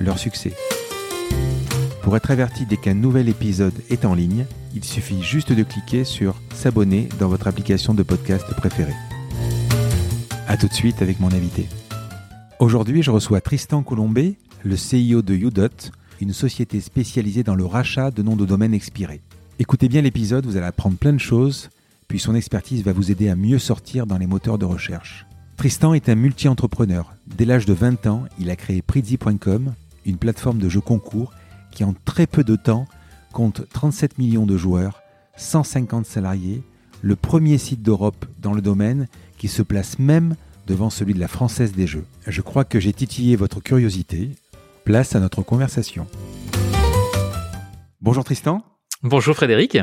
leur succès. Pour être averti dès qu'un nouvel épisode est en ligne, il suffit juste de cliquer sur S'abonner dans votre application de podcast préférée. A tout de suite avec mon invité. Aujourd'hui, je reçois Tristan Colombé, le CIO de Udot, une société spécialisée dans le rachat de noms de domaine expirés. Écoutez bien l'épisode, vous allez apprendre plein de choses, puis son expertise va vous aider à mieux sortir dans les moteurs de recherche. Tristan est un multi-entrepreneur. Dès l'âge de 20 ans, il a créé Prizzi.com, une plateforme de jeux concours qui en très peu de temps compte 37 millions de joueurs, 150 salariés, le premier site d'Europe dans le domaine qui se place même devant celui de la Française des Jeux. Je crois que j'ai titillé votre curiosité. Place à notre conversation. Bonjour Tristan. Bonjour Frédéric.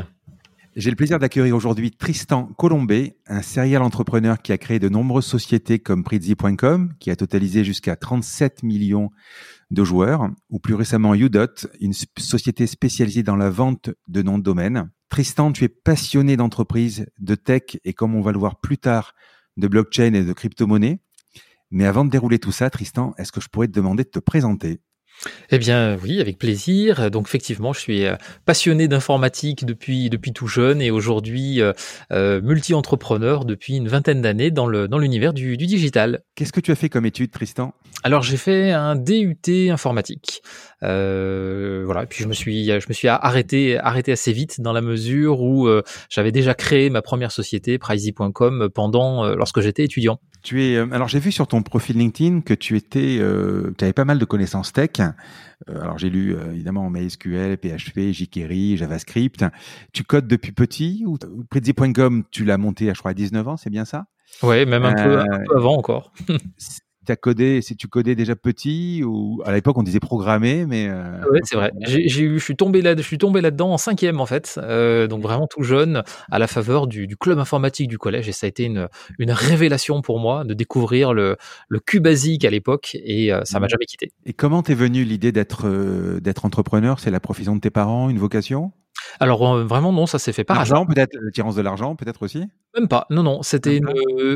J'ai le plaisir d'accueillir aujourd'hui Tristan Colombé, un serial entrepreneur qui a créé de nombreuses sociétés comme Prizzi.com, qui a totalisé jusqu'à 37 millions de joueurs, ou plus récemment Udot, une société spécialisée dans la vente de noms de domaine. Tristan, tu es passionné d'entreprise, de tech et comme on va le voir plus tard, de blockchain et de crypto-monnaie. Mais avant de dérouler tout ça, Tristan, est-ce que je pourrais te demander de te présenter? Eh bien oui, avec plaisir. Donc effectivement, je suis euh, passionné d'informatique depuis depuis tout jeune et aujourd'hui euh, euh, multi-entrepreneur depuis une vingtaine d'années dans le dans l'univers du, du digital. Qu'est-ce que tu as fait comme étude, Tristan? Alors j'ai fait un DUT informatique. Euh, voilà, puis je me suis je me suis arrêté arrêté assez vite dans la mesure où euh, j'avais déjà créé ma première société Pricey.com pendant euh, lorsque j'étais étudiant. Tu es alors j'ai vu sur ton profil LinkedIn que tu étais tu avais pas mal de connaissances tech. alors j'ai lu évidemment MySQL, PHP, jQuery, JavaScript. Tu codes depuis petit ou Prezi.com tu l'as monté je crois à 19 ans, c'est bien ça? Ouais, même un, peu, un peu avant encore. As codé, si tu codais déjà petit ou à l'époque on disait programmer, mais euh, ouais, c'est vrai. J'ai, je suis tombé là, je suis tombé là-dedans en cinquième en fait, euh, donc vraiment tout jeune, à la faveur du, du, club informatique du collège, et ça a été une, une révélation pour moi de découvrir le, le Q basique à l'époque, et euh, ça m'a jamais quitté. Et comment t'es venu l'idée d'être euh, d'être entrepreneur? C'est la profession de tes parents, une vocation? Alors euh, vraiment non, ça s'est fait par L'argent peut-être, l'attirance de l'argent peut-être aussi? Même pas, non non, c'était une,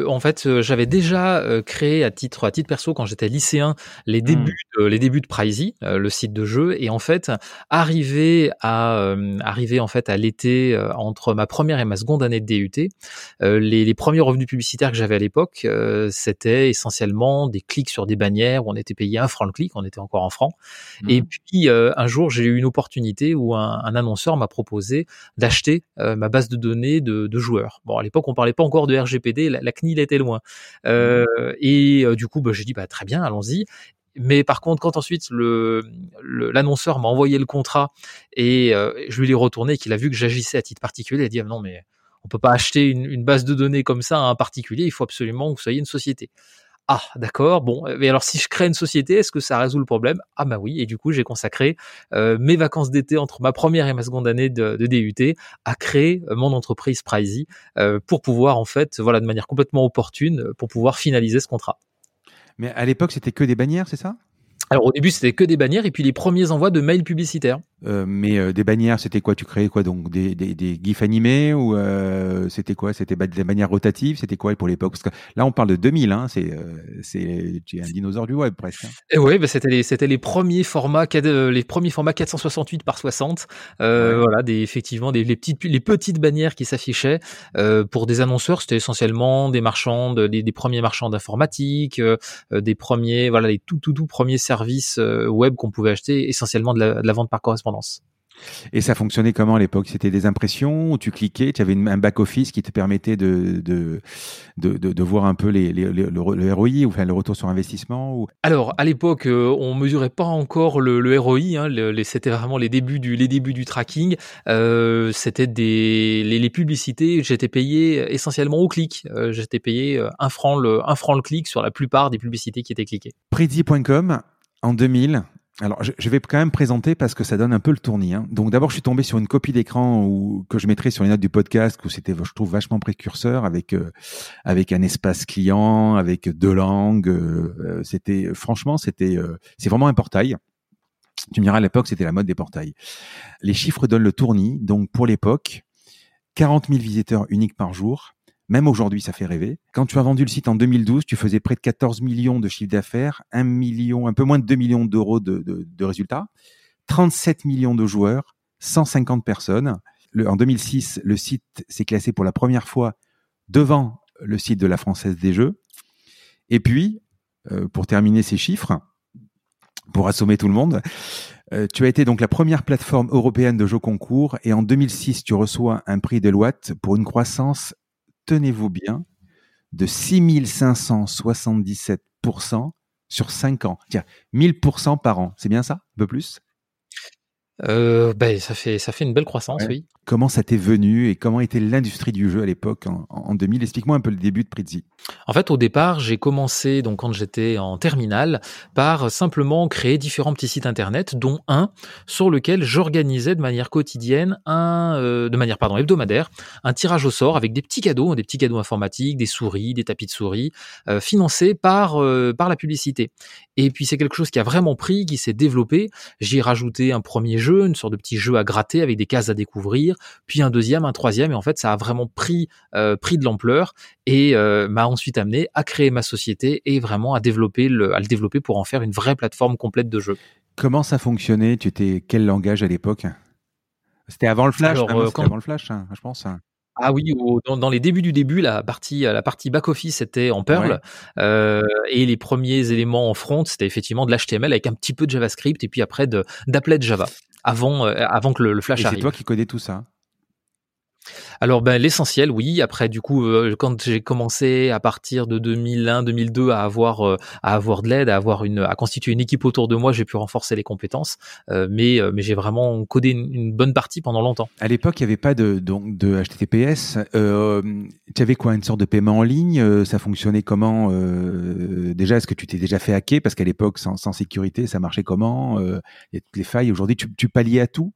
en fait euh, j'avais déjà euh, créé à titre à titre perso quand j'étais lycéen les mmh. débuts de, les débuts de Pricey, le site de jeu et en fait arrivé à arrivé en fait à l'été entre ma première et ma seconde année de DUT, les, les premiers revenus publicitaires que j'avais à l'époque c'était essentiellement des clics sur des bannières où on était payé un franc le clic, on était encore en francs. Et mmh. puis un jour j'ai eu une opportunité où un, un annonceur m'a proposé d'acheter euh, ma base de données de, joueurs. Bon, à l'époque, on parlait pas encore de RGPD, la, CNIL était loin. Euh, mmh. et euh, du coup, bah, j'ai dit bah très bien, allons-y. Mais par contre, quand ensuite le l'annonceur m'a envoyé le contrat et je lui ai retourné, qu'il a vu que j'agissais à titre particulier, il a dit ah, non mais on peut pas acheter une, une, base de données comme ça à un particulier, il faut absolument que vous soyez une société. Ah, d'accord. Bon, mais alors si je crée une société, est-ce que ça résout le problème? Ah bah oui. Et du coup, j'ai consacré euh, mes vacances d'été entre ma première et ma seconde année de, DUT à créer euh, mon entreprise Pricey euh, pour pouvoir en fait, voilà, de manière complètement opportune, pour pouvoir finaliser ce contrat. Mais à l'époque, c'était que des bannières, c'est ça? Alors au début c'était que des bannières et puis les premiers envois de mails publicitaires. Euh, mais euh, des bannières, c'était quoi? Tu créais quoi? Donc des, des, des gifs animés ou euh, c'était quoi? C'était des bannières rotatives? C'était quoi pour l'époque? Parce que là on parle de 2000, hein, c'est euh, c'est tu es un dinosaure du web presque. Hein. Et oui, bah, c'était les c'était les premiers formats les premiers formats 468 par 60. Voilà, des effectivement des les petites les petites bannières qui s'affichaient pour des annonceurs. C'était essentiellement des marchands, des, des premiers marchands d'informatique, des premiers voilà les tout tout tout premiers services euh, web qu'on pouvait acheter, essentiellement de la, vente par correspondance. Et ça fonctionnait comment à l'époque? C'était des impressions où tu cliquais, tu avais un back-office qui te permettait de, de, de, voir un peu les, le, ROI, ou enfin le retour sur investissement ou... Alors, à l'époque, euh, on mesurait pas encore le, ROI, hein, c'était vraiment les débuts du, les débuts du tracking. Euh, c'était des, les, publicités, j'étais payé essentiellement au clic. j'étais payé un franc, le, un franc le clic sur la plupart des publicités qui étaient cliquées. Predi.com, en 2000, Alors, je, vais quand même présenter parce que ça donne un peu le tournis. Hein. Donc, d'abord, je suis tombé sur une copie d'écran où, que je mettrai sur les notes du podcast, où c'était, je trouve, vachement précurseur, avec euh, avec un espace client, avec deux langues. Euh, euh, c'était, franchement, c'était, c'est vraiment un portail. Tu me diras, à l'époque, c'était la mode des portails. Les chiffres donnent le tournis. Donc, pour l'époque, 40 000 visiteurs uniques par jour. Même aujourd'hui, ça fait rêver. Quand tu as vendu le site en 2012, tu faisais près de 14 millions de chiffre d'affaires, un million, un peu moins de 2 millions d'euros de, de, résultats, 37 millions de joueurs, 150 personnes. en 2006, le site s'est classé pour la première fois devant le site de la Française des Jeux. Et puis, euh, pour terminer ces chiffres, pour assommer tout le monde, euh, tu as été donc la première plateforme européenne de jeux concours et en 2006, tu reçois un prix Deloitte pour une croissance tenez-vous bien, de 6577% sur 5 ans. Tiens, 1000% par an, c'est bien ça? Un peu plus? Euh, ben, ça fait ça fait une belle croissance, oui. Comment ça t'est venu et comment était l'industrie du jeu à l'époque en, 2000 Explique-moi un peu le début de Prizzi. En fait, au départ, j'ai commencé donc quand j'étais en terminale par simplement créer différents petits sites internet, dont un sur lequel j'organisais de manière quotidienne un euh, de manière pardon hebdomadaire un tirage au sort avec des petits cadeaux, des petits cadeaux informatiques, des souris, des tapis de souris, euh, financés par euh, par la publicité. Et puis c'est quelque chose qui a vraiment pris, qui s'est développé. J'ai rajouté un premier jeu, une sorte de petit jeu à gratter avec des cases à découvrir puis un deuxième, un troisième, et en fait ça a vraiment pris euh, pris de l'ampleur et euh, m'a ensuite amené à créer ma société et vraiment à développer le, à le développer pour en faire une vraie plateforme complète de jeux. Comment ça fonctionnait? Tu étais quel langage à l'époque? C'était avant le Flash, Alors, euh, avant le Flash, hein, je pense. Hein. Ah oui, dans, les débuts du début, la partie, la partie back office était en Perl euh, et les premiers éléments en front, c'était effectivement de l'HTML avec un petit peu de JavaScript et puis après d'applet de Java avant, euh, avant que le, Flash arrive. C'est toi qui connais tout ça alors ben l'essentiel, oui. Après du coup, euh, quand j'ai commencé à partir de 2001-2002 à avoir euh, à avoir de l'aide, à avoir une à constituer une équipe autour de moi, j'ai pu renforcer les compétences. Euh, mais mais j'ai vraiment codé une, bonne partie pendant longtemps. À l'époque, il n'y avait pas de donc de HTTPS. tu avais quoi, une sorte de paiement en ligne? Ça fonctionnait comment? Déjà, est-ce que tu t'es déjà fait hacker? Parce qu'à l'époque, sans, sans, sécurité, ça marchait comment? Il y a toutes les failles. Aujourd'hui, tu, tu à tout?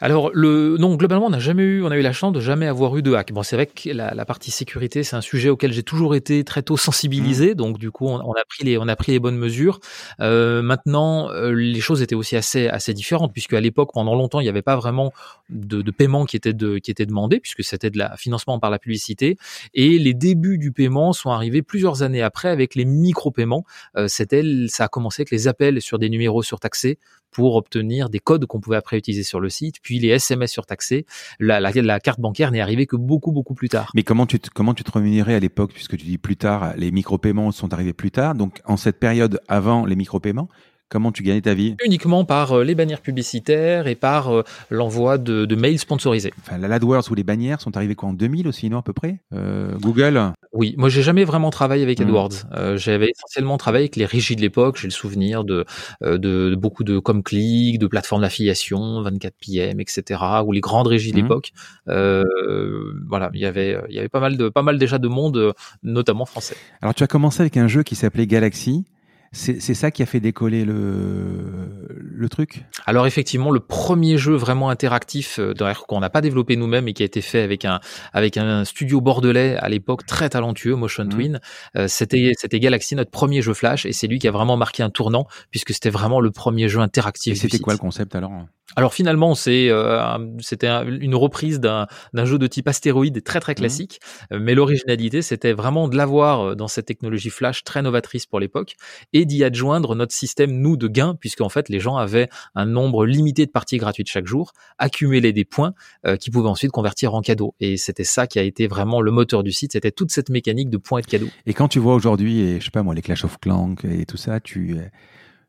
Alors le non globalement on n'a jamais eu on a eu la chance de jamais avoir eu de hack. Bon c'est vrai que la, la, partie sécurité c'est un sujet auquel j'ai toujours été très tôt sensibilisé mmh. donc du coup on, on, a pris les on a pris les bonnes mesures. Euh, maintenant euh, les choses étaient aussi assez assez différentes puisque à l'époque pendant longtemps il n'y avait pas vraiment de, de, paiement qui était de qui était demandé puisque c'était de la financement par la publicité et les débuts du paiement sont arrivés plusieurs années après avec les micro-paiements. Euh, c'était ça a commencé avec les appels sur des numéros surtaxés pour obtenir des codes qu'on pouvait après utiliser sur le site, puis les SMS surtaxés. La, carte bancaire n'est arrivée que beaucoup beaucoup plus tard. Mais comment tu te, comment tu te rémunérais à l'époque, puisque tu dis plus tard, les micro-paiements sont arrivés plus tard? Donc en cette période avant les micro-paiements, Comment tu gagnais ta vie Uniquement par euh, les bannières publicitaires et par euh, l'envoi de, de, mails sponsorisés. Enfin, la AdWords ou les bannières sont arrivées quoi en 2000 aussi, non à peu près euh, Google Oui, moi j'ai jamais vraiment travaillé avec. AdWords. J'avais essentiellement travaillé avec les régies de l'époque. J'ai le souvenir de, de, de, beaucoup de ComClick, de plateformes d'affiliation, 24PM, etc. ou les grandes régies de hmm. l'époque. voilà, il y avait il y avait pas mal de pas mal déjà de monde, notamment français. Alors tu as commencé avec un jeu qui s'appelait Galaxy. C'est ça qui a fait décoller le, le truc? Alors effectivement, le premier jeu vraiment interactif euh, qu'on n'a pas développé nous-mêmes et qui a été fait avec un avec un studio bordelais à l'époque très talentueux, Motion mmh. Twin, euh, c'était c'était Galaxy, notre premier jeu Flash, et c'est lui qui a vraiment marqué un tournant puisque c'était vraiment le premier jeu interactif. Et c'était quoi le concept alors? Alors finalement, c'est euh, c'était une reprise d'un jeu de type astéroïde très très mmh. classique, mais l'originalité c'était vraiment de l'avoir dans cette technologie flash très novatrice pour l'époque et d'y adjoindre notre système nous de gains puisque en fait les gens avaient un nombre limité de parties gratuites chaque jour, accumuler des points euh, qui pouvaient ensuite convertir en cadeaux et c'était ça qui a été vraiment le moteur du site, c'était toute cette mécanique de points et de cadeaux. Et quand tu vois aujourd'hui, et je sais pas moi les Clash of Clans et tout ça, tu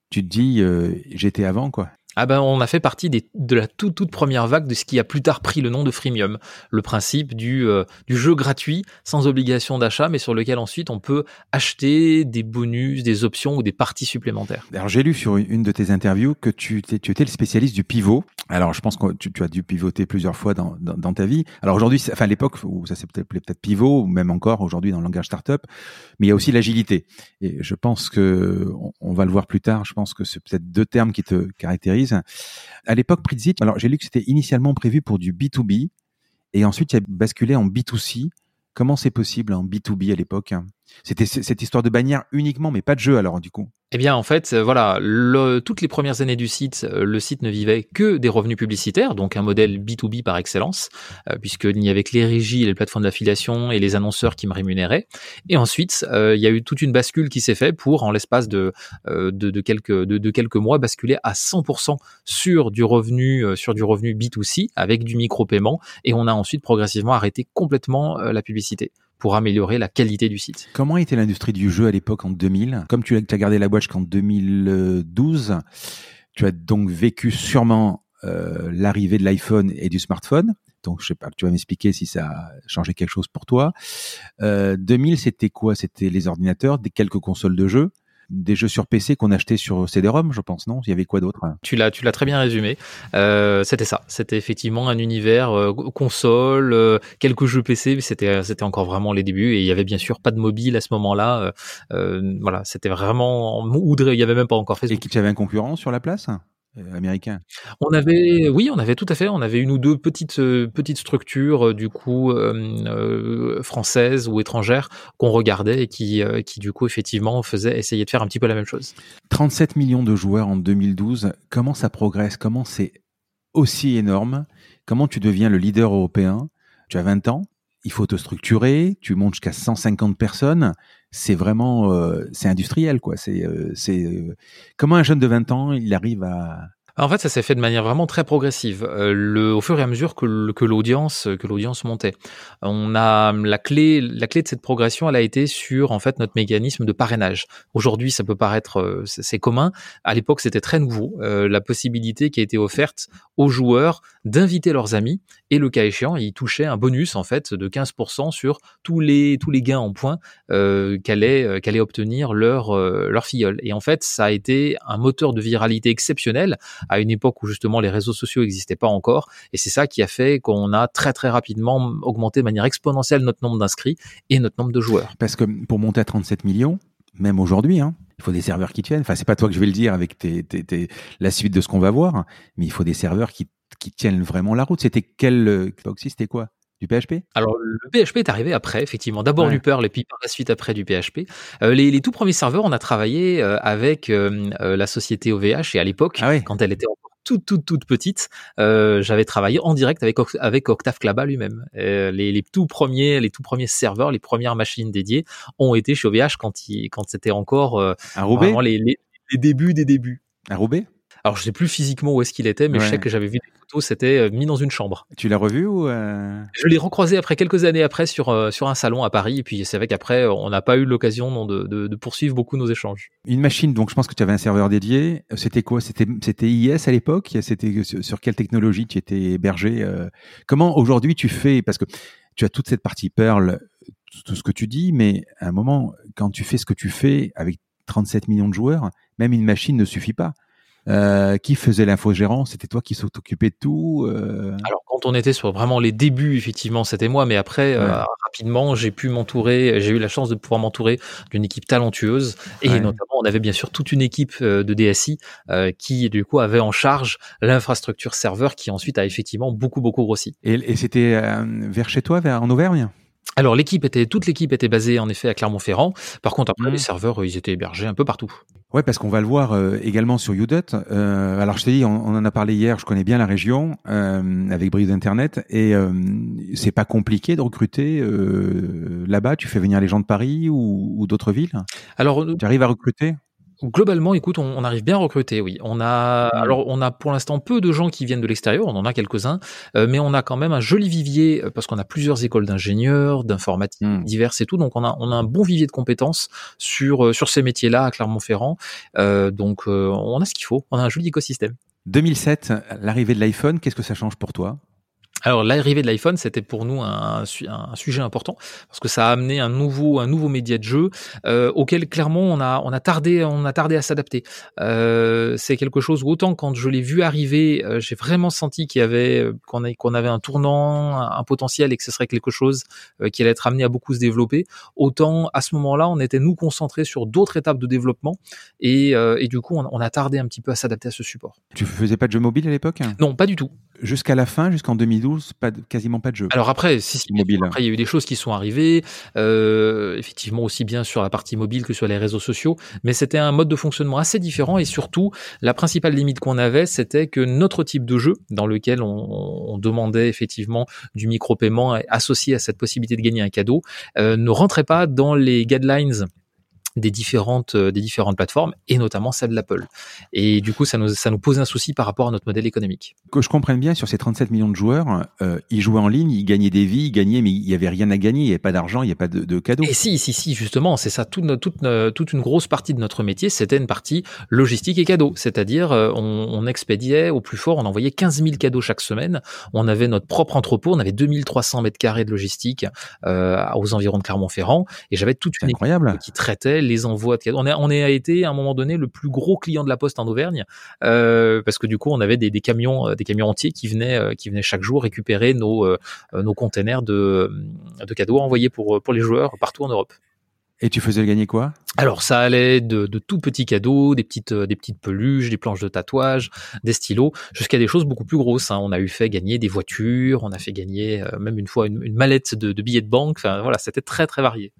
tu te dis euh, j'étais avant quoi. Ah ben, on a fait partie de la toute, première vague de ce qui a plus tard pris le nom de freemium. Le principe du, euh, du jeu gratuit, sans obligation d'achat, mais sur lequel ensuite on peut acheter des bonus, des options ou des parties supplémentaires. Alors j'ai lu sur une de tes interviews que tu, étais le spécialiste du pivot. Alors je pense que tu, as dû pivoter plusieurs fois dans, ta vie. Alors aujourd'hui, enfin à l'époque où ça s'appelait peut-être pivot, ou même encore aujourd'hui dans le langage startup, mais il y a aussi l'agilité. Et je pense que on, on va le voir plus tard. Je pense que c'est peut-être deux termes qui te caractérisent à l'époque, Pritzit, alors j'ai lu que c'était initialement prévu pour du B2B et ensuite il a basculé en B2C. Comment c'est possible en B2B à l'époque? C'était cette histoire de bannière uniquement, mais pas de jeu alors du coup? Eh bien, en fait, euh, voilà, le, toutes les premières années du site, euh, le site ne vivait que des revenus publicitaires, donc un modèle B2B par excellence, euh, puisqu'il n'y avait que les régies, les plateformes d'affiliation et les annonceurs qui me rémunéraient. Et ensuite, il y a eu toute une bascule qui s'est faite pour, en l'espace de, de, de, quelques, de, quelques mois, basculer à 100% sur du revenu, sur du revenu B2C avec du micro-paiement. Et on a ensuite progressivement arrêté complètement la publicité pour améliorer la qualité du site. Comment était l'industrie du jeu à l'époque en 2000 Comme tu as gardé la boîte jusqu'en 2012, tu as donc vécu sûrement euh, l'arrivée de l'iPhone et du smartphone. Donc, je sais pas, tu vas m'expliquer si ça a changé quelque chose pour toi. Euh, 2000, c'était quoi? C'était les ordinateurs, des quelques consoles de jeux des jeux sur PC qu'on achetait sur CD-ROM, je pense, non? Il y avait quoi d'autre Tu l'as, tu l'as très bien résumé. Euh, c'était ça. C'était effectivement un univers euh, console, euh, quelques jeux PC, mais c'était, c'était encore vraiment les débuts. Et il y avait bien sûr pas de mobile à ce moment-là. Euh, voilà, c'était vraiment Il y avait même pas encore Facebook. Et tu avais un concurrent sur la place? euh, américain. On avait, oui, on avait tout à fait. On avait une ou deux petites euh, petites structures euh, du coup françaises ou étrangères qu'on regardait et qui qui du coup effectivement faisaient essayer de faire un petit peu la même chose. 37 millions de joueurs en 2012. Comment ça progresse? Comment c'est aussi énorme? Comment tu deviens le leader européen? Tu as 20 ans. Il faut te structurer. Tu montes jusqu'à 150 personnes c'est vraiment euh, c'est industriel quoi. C'est euh, c'est euh, comment un jeune de 20 ans il arrive à en fait, ça s'est fait de manière vraiment très progressive. Euh, le, au fur et à mesure que, que l'audience que l'audience montait, on a la clé la clé de cette progression, elle a été sur en fait notre mécanisme de parrainage. Aujourd'hui, ça peut paraître euh, c'est commun. À l'époque, c'était très nouveau. Euh, la possibilité qui a été offerte aux joueurs d'inviter leurs amis et le cas échéant, ils touchaient un bonus en fait de 15% sur tous les tous les gains en points euh, qu'allait qu'allait obtenir leur leur filleule. Et en fait, ça a été un moteur de viralité exceptionnel à une époque où justement les réseaux sociaux n'existaient pas encore. Et c'est ça qui a fait qu'on a très très rapidement augmenté de manière exponentielle notre nombre d'inscrits et notre nombre de joueurs. Parce que pour monter à 37 millions, même aujourd'hui, hein, il faut des serveurs qui tiennent. Enfin, c'est pas toi que je vais le dire avec tes, tes, la suite de ce qu'on va voir, mais il faut des serveurs qui, qui tiennent vraiment la route. C'était quel époque C'était quoi? Du PHP Alors le PHP est arrivé après, effectivement. D'abord du Perl et puis par la suite après du PHP. Euh, les, les, tout premiers serveurs, on a travaillé euh, avec euh, la société OVH et à l'époque, ah quand elle était encore toute toute toute petite, j'avais travaillé en direct avec avec Octave Klaba lui-même. Les, les, tout premiers les tout premiers serveurs, les premières machines dédiées ont été chez OVH quand il, quand c'était encore vraiment les, les, les, débuts des débuts. À Roubaix? Alors je sais plus physiquement où est-ce qu'il était, mais je sais que j'avais vu des photos, c'était euh, mis dans une chambre. Tu l'as revu ou euh... Je l'ai recroisé après quelques années après sur euh, sur un salon à Paris, et puis c'est vrai qu'après on n'a pas eu l'occasion de, de, de, poursuivre beaucoup nos échanges. Une machine, donc je pense que tu avais un serveur dédié. C'était quoi? C'était c'était IS à l'époque? C'était sur quelle technologie tu étais hébergé euh? Comment aujourd'hui tu fais? Parce que tu as toute cette partie Perl, tout ce que tu dis, mais à un moment quand tu fais ce que tu fais avec 37 millions de joueurs, même une machine ne suffit pas. Euh, qui faisait l'infogérant? C'était toi qui s'occupais de tout euh... Alors quand on était sur vraiment les débuts, effectivement, c'était moi, mais après euh, rapidement, j'ai pu m'entourer, j'ai eu la chance de pouvoir m'entourer d'une équipe talentueuse et notamment on avait bien sûr toute une équipe euh, de DSI qui du coup avait en charge l'infrastructure serveur qui ensuite a effectivement beaucoup beaucoup grossi. Et, et c'était vers chez toi, vers en Auvergne? Alors l'équipe était, toute l'équipe était basée en effet à Clermont-Ferrand. Par contre, après, mmh. les serveurs, ils étaient hébergés un peu partout. Ouais, parce qu'on va le voir euh, également sur Udot. Euh, alors je t'ai dit, on, on, en a parlé hier. Je connais bien la région euh, avec Brise d'Internet et euh, c'est pas compliqué de recruter euh, là-bas. Tu fais venir les gens de Paris ou, ou d'autres villes? Alors, tu arrives à recruter? Globalement, écoute, on, arrive bien à recruter, oui. On a, mmh. alors, on a pour l'instant peu de gens qui viennent de l'extérieur, on en a quelques-uns, euh, mais on a quand même un joli vivier euh, parce qu'on a plusieurs écoles d'ingénieurs, d'informatique mmh. diverses et tout, donc on a, on a un bon vivier de compétences sur euh, sur ces métiers-là à Clermont-Ferrand. donc, on a ce qu'il faut, on a un joli écosystème. 2007, l'arrivée de l'iPhone, qu'est-ce que ça change pour toi? Alors l'arrivée de l'iPhone, c'était pour nous un, un, sujet important parce que ça a amené un nouveau un nouveau média de jeu euh, auquel clairement on a on a tardé on a tardé à s'adapter. Euh, c'est quelque chose où autant quand je l'ai vu arriver, euh, j'ai vraiment senti qu'il y avait euh, qu'on qu'on avait un tournant, un, potentiel et que ce serait quelque chose euh, qui allait être amené à beaucoup se développer. Autant à ce moment-là, on était nous concentrés sur d'autres étapes de développement et, et du coup on, on, a tardé un petit peu à s'adapter à ce support. Tu faisais pas de jeux mobiles à l'époque? Non, pas du tout. Jusqu'à la fin, jusqu'en 2012, pas quasiment pas de jeu. Alors après, si, si mobile. Après, il y a eu des choses qui sont arrivées, euh, effectivement aussi bien sur la partie mobile que sur les réseaux sociaux, mais c'était un mode de fonctionnement assez différent et surtout, la principale limite qu'on avait, c'était que notre type de jeu, dans lequel on, on demandait effectivement du micro-paiement associé à cette possibilité de gagner un cadeau, euh, ne rentrait pas dans les guidelines des différentes euh, des différentes plateformes et notamment celle de l'Apple. Et du coup, ça nous ça nous pose un souci par rapport à notre modèle économique. Que je comprenne bien, sur ces 37 millions de joueurs, euh, ils jouaient en ligne, ils gagnaient des vies, ils gagnaient, mais il y avait rien à gagner, il n'y avait pas d'argent, il n'y a pas de, de cadeaux. Et si, si, si, justement, c'est ça. Toute, toute, toute une grosse partie de notre métier, c'était une partie logistique et cadeaux. C'est-à-dire, euh, on, on, expédiait au plus fort, on envoyait 15 000 cadeaux chaque semaine. On avait notre propre entrepôt, on avait 2300 mètres carrés de logistique euh, aux environs de Clermont-Ferrand, et j'avais toute une incroyable. équipe qui traitait les envois de cadeaux on, a, on a été à un moment donné le plus gros client de la Poste en Auvergne euh, parce que du coup on avait des, des, camions, euh, des camions entiers qui venaient, euh, qui venaient chaque jour récupérer nos nos containers de, de cadeaux envoyés pour pour les joueurs partout en Europe. Et tu faisais gagner quoi? Alors ça allait de, de, tout petits cadeaux, des petites des petites peluches, des planches de tatouage, des stylos, jusqu'à des choses beaucoup plus grosses. Hein. On a eu fait gagner des voitures, on a fait gagner même une fois une, une mallette de, de, billets de banque. Enfin voilà, c'était très très varié.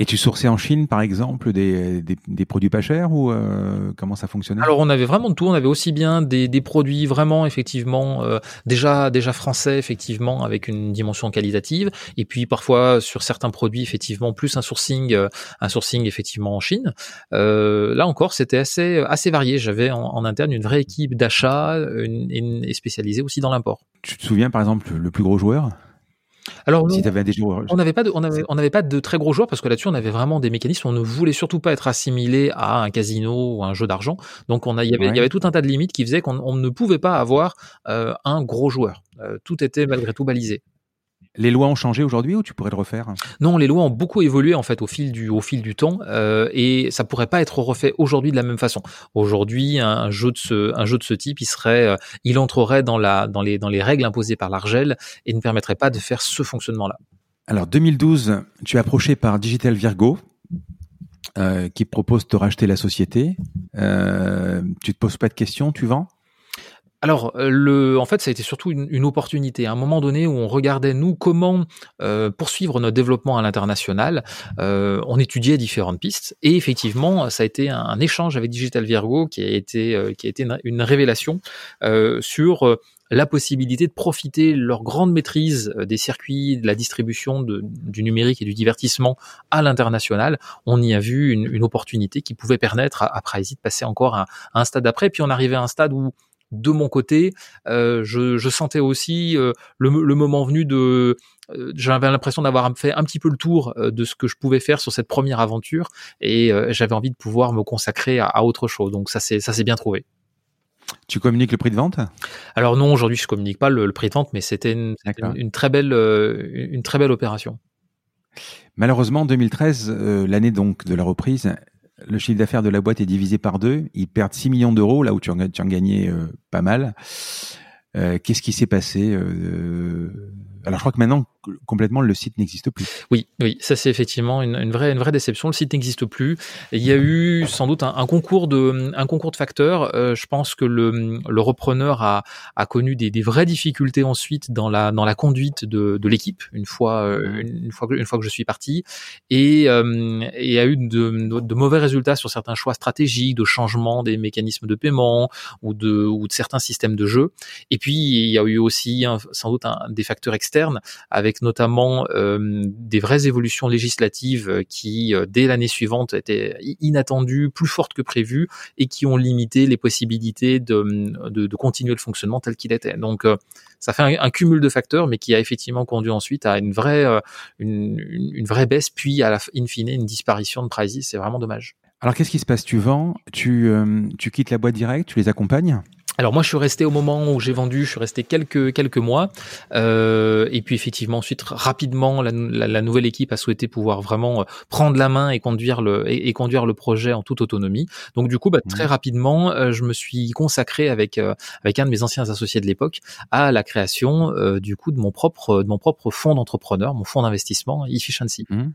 Et tu sourçais en Chine, par exemple, des, des, des produits pas chers ou euh, comment ça fonctionnait? Alors on avait vraiment de tout. On avait aussi bien des, des produits vraiment effectivement euh, déjà déjà français effectivement avec une dimension qualitative, et puis parfois sur certains produits effectivement plus un sourcing euh, un sourcing effectivement en Chine. Là encore c'était assez assez varié. J'avais en, en, interne une vraie équipe d'achat et spécialisée aussi dans l'import. Tu te souviens par exemple le plus gros joueur? Alors, si avais des joueurs, on n'avait pas de, on avait, on pas de très gros joueurs parce que là-dessus, on avait vraiment des mécanismes. On ne voulait surtout pas être assimilé à un casino ou un jeu d'argent. Donc, on a, il y avait, il y avait tout un tas de limites qui faisaient qu'on ne pouvait pas avoir euh, un gros joueur. Euh, tout était malgré tout balisé. Les lois ont changé aujourd'hui ou tu pourrais le refaire? Non, les lois ont beaucoup évolué en fait au fil du au fil du temps euh, et ça pourrait pas être refait aujourd'hui de la même façon. Aujourd'hui, un, jeu de ce un jeu de ce type, il serait euh, il entrerait dans la dans les dans les règles imposées par l'Argel et ne permettrait pas de faire ce fonctionnement-là. Alors 2012, tu es approché par Digital Virgo. Euh, qui propose de racheter la société. Euh, tu te poses pas de questions, tu vends? Alors, euh, le, en fait, ça a été surtout une, opportunité. À un moment donné où on regardait, nous, comment euh, poursuivre notre développement à l'international, euh, on étudiait différentes pistes. Et effectivement, ça a été un, échange avec Digital Virgo qui a été, euh, qui a été une, révélation sur la possibilité de profiter leur grande maîtrise des circuits, de la distribution du numérique et du divertissement à l'international. On y a vu une, opportunité qui pouvait permettre à, à de passer encore à, à un stade d'après. Puis on arrivait à un stade où de mon côté, euh, je, je, sentais aussi euh, le, le, moment venu de euh, j'avais l'impression d'avoir fait un petit peu le tour de ce que je pouvais faire sur cette première aventure et j'avais envie de pouvoir me consacrer à, à autre chose. Donc ça c'est ça s'est bien trouvé. Tu communiques le prix de vente? Alors non, aujourd'hui je communique pas le, le, prix de vente, mais c'était une, une, une, très belle une très belle opération. Malheureusement, 2013, l'année donc de la reprise, le chiffre d'affaires de la boîte est divisé par deux. Ils perdent 6 millions d'euros, là où tu en, tu en gagnais euh, pas mal. Euh, Qu'est-ce qui s'est passé euh, alors je crois que maintenant complètement le site n'existe plus. Oui, oui, ça c'est effectivement une, vraie une vraie déception. Le site n'existe plus. Il y a eu sans doute un, concours de un concours de facteurs. Euh, je pense que le, le repreneur a, a connu des, des, vraies difficultés ensuite dans la dans la conduite de, de l'équipe une fois euh, une fois que une fois que je suis parti et, euh, et a eu de, de, mauvais résultats sur certains choix stratégiques, de changement des mécanismes de paiement ou de ou de certains systèmes de jeu. Et puis il y a eu aussi sans doute des facteurs externes externe, avec notamment euh, des vraies évolutions législatives qui, euh, dès l'année suivante, étaient inattendues, plus fortes que prévues, et qui ont limité les possibilités de, de, de continuer le fonctionnement tel qu'il était. Donc, euh, ça fait un, cumul de facteurs, mais qui a effectivement conduit ensuite à une vraie, euh, vraie baisse, puis à la in fine une disparition de Pricey. C'est vraiment dommage. Alors qu'est-ce qui se passe? Tu vends, tu, euh, tu quittes la boîte directe, tu les accompagnes? Alors moi je suis resté au moment où j'ai vendu, je suis resté quelques quelques mois euh, et puis effectivement ensuite rapidement la, la, nouvelle équipe a souhaité pouvoir vraiment euh, prendre la main et conduire le et, conduire le projet en toute autonomie. Donc du coup bah, très mmh. rapidement euh, je me suis consacré avec euh, avec un de mes anciens associés de l'époque à la création du coup de mon propre de mon propre fonds d'entrepreneur, mon fonds d'investissement Efficiency. Mmh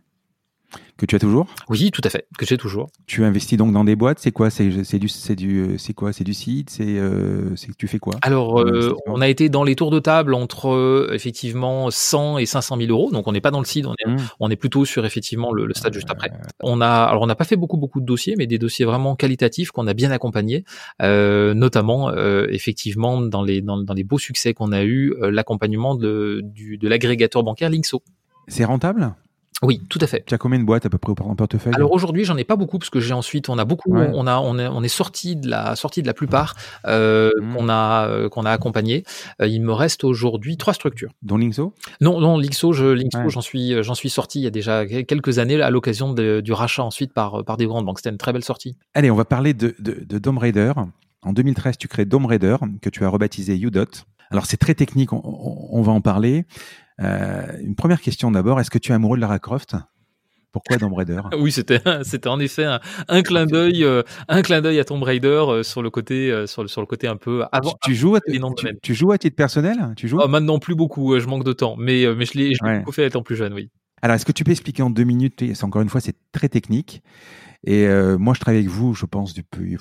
que tu as toujours Oui, tout à fait, que j'ai toujours. Tu investis donc dans des boîtes, c'est quoi C'est du c'est du c'est quoi C'est du site C'est euh, tu fais quoi? Alors euh, on a été dans les tours de table entre euh, effectivement 100 et 500 000 euros, donc on n'est pas dans le site, on est, mmh. on est plutôt sur effectivement le, stade juste après. On a alors on n'a pas fait beaucoup beaucoup de dossiers, mais des dossiers vraiment qualitatifs qu'on a bien accompagnés, notamment effectivement dans les dans, dans les beaux succès qu'on a eu, l'accompagnement de du, de l'agrégateur bancaire Linkso. C'est rentable? Oui, tout à fait. Tu as combien de boîtes à peu près en portefeuille? Alors aujourd'hui, j'en ai pas beaucoup parce que j'ai ensuite, on a beaucoup, on a, on est, on est sorti de la sortie de la plupart euh, mmh. qu'on a, euh, qu'on a accompagné. Euh, il me reste aujourd'hui trois structures. Dont Linkso Non, non, Linkso, je, Linkso, j'en suis, j'en suis sorti il y a déjà quelques années à l'occasion du rachat ensuite par, par des grandes banques. C'était une très belle sortie. Allez, on va parler de, de, de Dome Raider. En 2013, tu crées Dome Raider que tu as rebaptisé Udot. Alors c'est très technique, on, on, va en parler. Euh, une première question d'abord, est-ce que tu es amoureux de Lara Croft? Pourquoi Tomb Raider Oui, c'était c'était en effet un, clin d'œil euh, un clin d'œil à Tomb Raider euh, sur le côté sur le sur le côté un peu avant. Tu, joues à tu, joues à titre personnel? Tu joues? Oh, Maintenant plus beaucoup, je manque de temps, mais mais je l'ai beaucoup fait étant plus jeune, oui. Alors, est-ce que tu peux expliquer en deux minutes Encore une fois, c'est très technique. Et moi, je travaille avec vous, je pense, depuis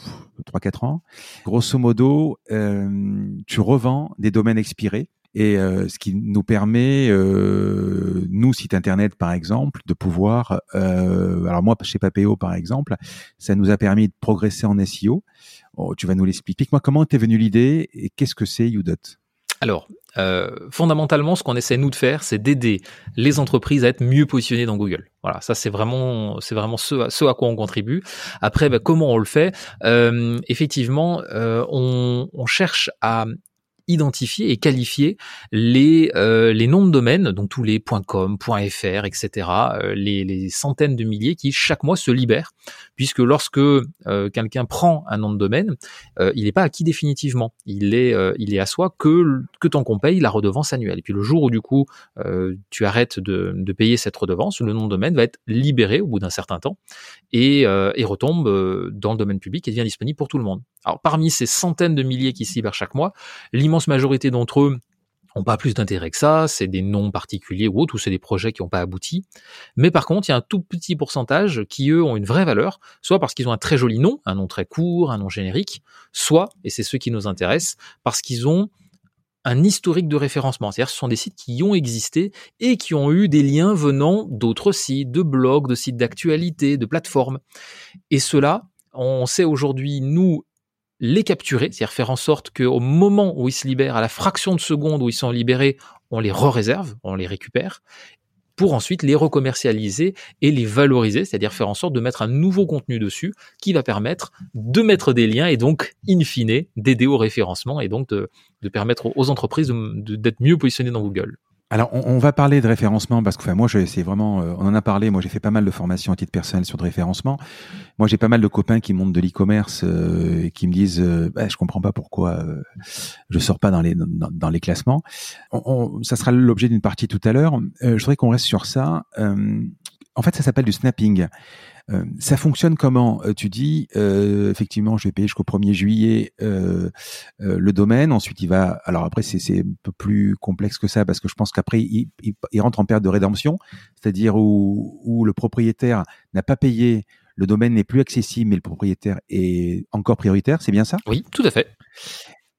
3-4 ans. Grosso modo, tu revends des domaines expirés et euh, ce qui nous permet, euh, nous, site internet par exemple, de pouvoir, euh, alors moi chez Papéo par exemple, ça nous a permis de progresser en SEO. Oh, tu vas nous l'expliquer. Explique-moi comment t'es venu l'idée et qu'est-ce que c'est Udot? Alors, euh, fondamentalement, ce qu'on essaie nous de faire, c'est d'aider les entreprises à être mieux positionnées dans Google. Voilà, ça c'est vraiment, c'est vraiment ce à, ce à quoi on contribue. Après, bah, comment on le fait? Euh, Effectivement, euh, on, on, cherche à identifier et qualifier les, euh, les noms de domaines, donc tous les .com, .fr, etc., euh, les, les, centaines de milliers qui chaque mois se libèrent, puisque lorsque euh, quelqu'un prend un nom de domaine, il n'est pas acquis définitivement. Il est, il est à soi que, que tant qu'on paye la redevance annuelle. Et puis le jour où du coup tu arrêtes de, payer cette redevance, le nom de domaine va être libéré au bout d'un certain temps et, et retombe dans le domaine public et devient disponible pour tout le monde. Alors parmi ces centaines de milliers qui libèrent chaque mois, l'immense majorité d'entre eux n'ont pas plus d'intérêt que ça, c'est des noms particuliers ou autres, ou c'est des projets qui n'ont pas abouti. Mais par contre, il y a un tout petit pourcentage qui, eux, ont une vraie valeur, soit parce qu'ils ont un très joli nom, un nom très court, un nom générique, soit, et c'est ceux qui nous intéressent, parce qu'ils ont un historique de référencement. C'est-à-dire ce sont des sites qui ont existé et qui ont eu des liens venant d'autres sites, de blogs, de sites d'actualité, de plateformes. Et cela, on sait aujourd'hui, nous, les capturer, c'est-à-dire faire en sorte qu'au moment où ils se libèrent, à la fraction de seconde où ils sont libérés, on les re-réserve, on les récupère, pour ensuite les recommercialiser et les valoriser, c'est-à-dire faire en sorte de mettre un nouveau contenu dessus qui va permettre de mettre des liens et donc, in fine, d'aider au référencement et donc de, permettre aux entreprises d'être mieux positionnées dans Google. Alors, on, va parler de référencement parce que, enfin, moi, c'est vraiment, euh, on en a parlé. Moi, j'ai fait pas mal de formations à titre personnel sur le référencement. Moi, j'ai pas mal de copains qui montent de l'e-commerce euh, et qui me disent, euh, bah, je comprends pas pourquoi euh, je sors pas dans les dans, les classements. On, ça sera l'objet d'une partie tout à l'heure. je voudrais qu'on reste sur ça. en fait, ça s'appelle du snapping. Euh, ça fonctionne comment? Euh, Tu dis euh, effectivement, je vais payer jusqu'au 1er juillet le domaine. Ensuite, il va. Alors après, c'est un peu plus complexe que ça parce que je pense qu'après, il, il, rentre en période de rédemption, c'est-à-dire où, où le propriétaire n'a pas payé, le domaine n'est plus accessible, mais le propriétaire est encore prioritaire. C'est bien ça? Oui, tout à fait.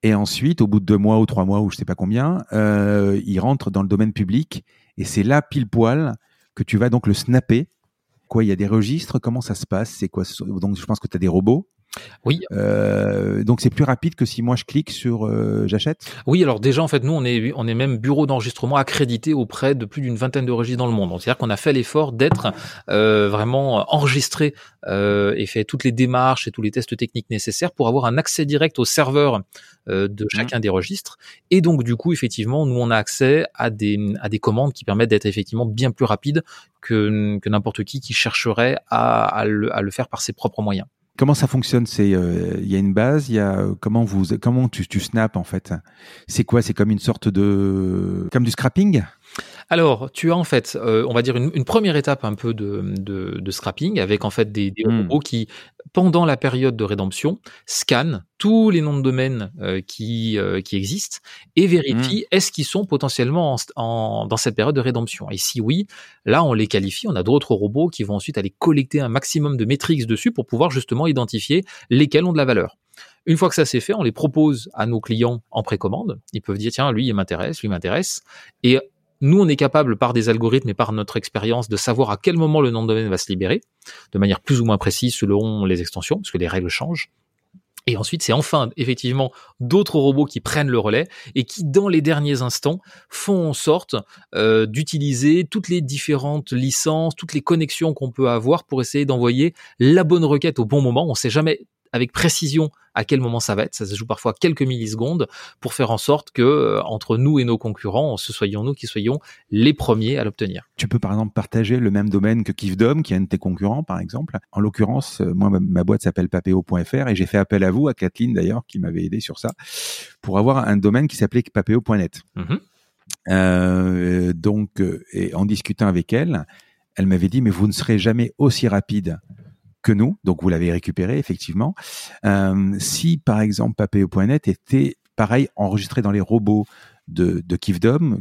Et ensuite, au bout de deux mois ou trois mois ou je sais pas combien, euh, il rentre dans le domaine public et c'est là pile poil que tu vas donc le snapper Quoi, il y a des registres? Comment ça se passe? C'est quoi Donc, je pense que tu as des robots? Oui. Euh, donc c'est plus rapide que si moi je clique sur euh, j'achète? Oui, alors déjà en fait nous on est on est même bureau d'enregistrement accrédité auprès de plus d'une vingtaine de registres dans le monde. C'est-à-dire qu'on a fait l'effort d'être euh, vraiment enregistré euh, et fait toutes les démarches et tous les tests techniques nécessaires pour avoir un accès direct au serveur euh, de mmh. chacun des registres. Et donc du coup effectivement nous on a accès à des à des commandes qui permettent d'être effectivement bien plus rapides que, que n'importe qui qui chercherait à, à, le, à le faire par ses propres moyens. Comment ça fonctionne C'est il y a une base, il y a comment vous comment tu tu snap en fait? C'est quoi? C'est comme une sorte de comme du scrapping? Alors, tu as en fait, euh, on va dire une, première étape un peu de, de, scrapping avec en fait des, mmh. robots qui, pendant la période de rédemption, scannent tous les noms de domaines euh, qui, euh, qui existent et vérifient mmh. est-ce qu'ils sont potentiellement en, dans cette période de rédemption. Et si oui, là on les qualifie. On a d'autres robots qui vont ensuite aller collecter un maximum de métriques dessus pour pouvoir justement identifier lesquels ont de la valeur. Une fois que ça c'est fait, on les propose à nos clients en précommande. Ils peuvent dire tiens lui il m'intéresse, lui m'intéresse. Et nous, on est capable, par des algorithmes et par notre expérience, de savoir à quel moment le nom de domaine va se libérer, de manière plus ou moins précise selon les extensions, parce que les règles changent. Et ensuite, c'est enfin effectivement d'autres robots qui prennent le relais et qui, dans les derniers instants, font en sorte euh, d'utiliser toutes les différentes licences, toutes les connexions qu'on peut avoir pour essayer d'envoyer la bonne requête au bon moment. On ne sait jamais avec précision à quel moment ça va être. Ça se joue parfois quelques millisecondes pour faire en sorte que euh, entre nous et nos concurrents, ce soyons nous qui soyons les premiers à l'obtenir. Tu peux par exemple partager le même domaine que Kifdom, qui est un de tes concurrents par exemple. En l'occurrence, euh, moi ma, boîte s'appelle papeo.fr et j'ai fait appel à vous, à Kathleen d'ailleurs, qui m'avait aidé sur ça, pour avoir un domaine qui s'appelait papeo.net. Mm-hmm. Euh, donc, et en discutant avec elle, elle m'avait dit mais vous ne serez jamais aussi rapide que nous, donc vous l'avez récupéré effectivement. Euh, si par exemple Papeo.net était pareil enregistré dans les robots de, de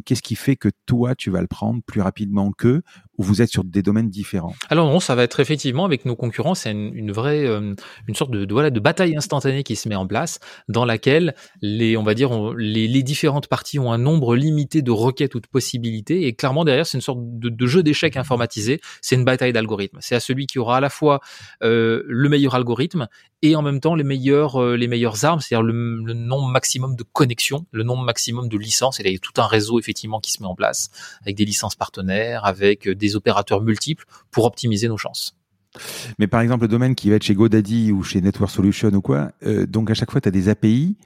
qu'est-ce qui fait que toi, tu vas le prendre plus rapidement qu'eux, ou vous êtes sur des domaines différents Alors non, ça va être effectivement avec nos concurrents, c'est une, vraie, euh, une sorte de, voilà, de bataille instantanée qui se met en place, dans laquelle les, on va dire, les, les, différentes parties ont un nombre limité de requêtes ou de possibilités, et clairement derrière, c'est une sorte de, de jeu d'échecs informatisé, c'est une bataille d'algorithmes. C'est à celui qui aura à la fois euh, le meilleur algorithme et en même temps les meilleures, euh, les meilleures armes, c'est-à-dire le, le nombre maximum de connexions, le nombre maximum de licences, et là, il y a tout un réseau effectivement qui se met en place, avec des licences partenaires, avec des des opérateurs multiples pour optimiser nos chances. Mais par exemple, le domaine qui va être chez GoDaddy ou chez Network Solution ou quoi, euh, donc à chaque fois, tu as des API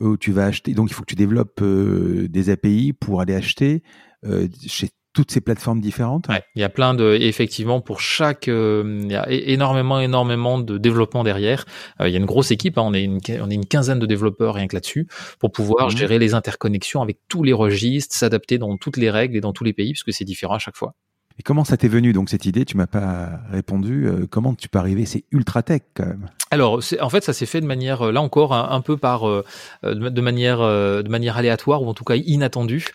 où tu vas acheter. Donc il faut que tu développes euh, des API pour aller acheter euh, chez toutes ces plateformes différentes. il y a plein de, effectivement, pour chaque, il y a énormément, énormément de développement derrière. il y a une grosse équipe, hein, on est une, on est une quinzaine de développeurs rien que là-dessus pour pouvoir mmh. gérer les interconnexions avec tous les registres, s'adapter dans toutes les règles et dans tous les pays, puisque c'est différent à chaque fois. Et comment ça t'est venu donc cette idée? Tu m'as pas répondu. Euh, comment tu peux arriver? C'est ultra tech quand même. Alors, en fait, ça s'est fait de manière, euh, là encore, un, peu par, euh, de manière, de manière aléatoire ou en tout cas inattendue,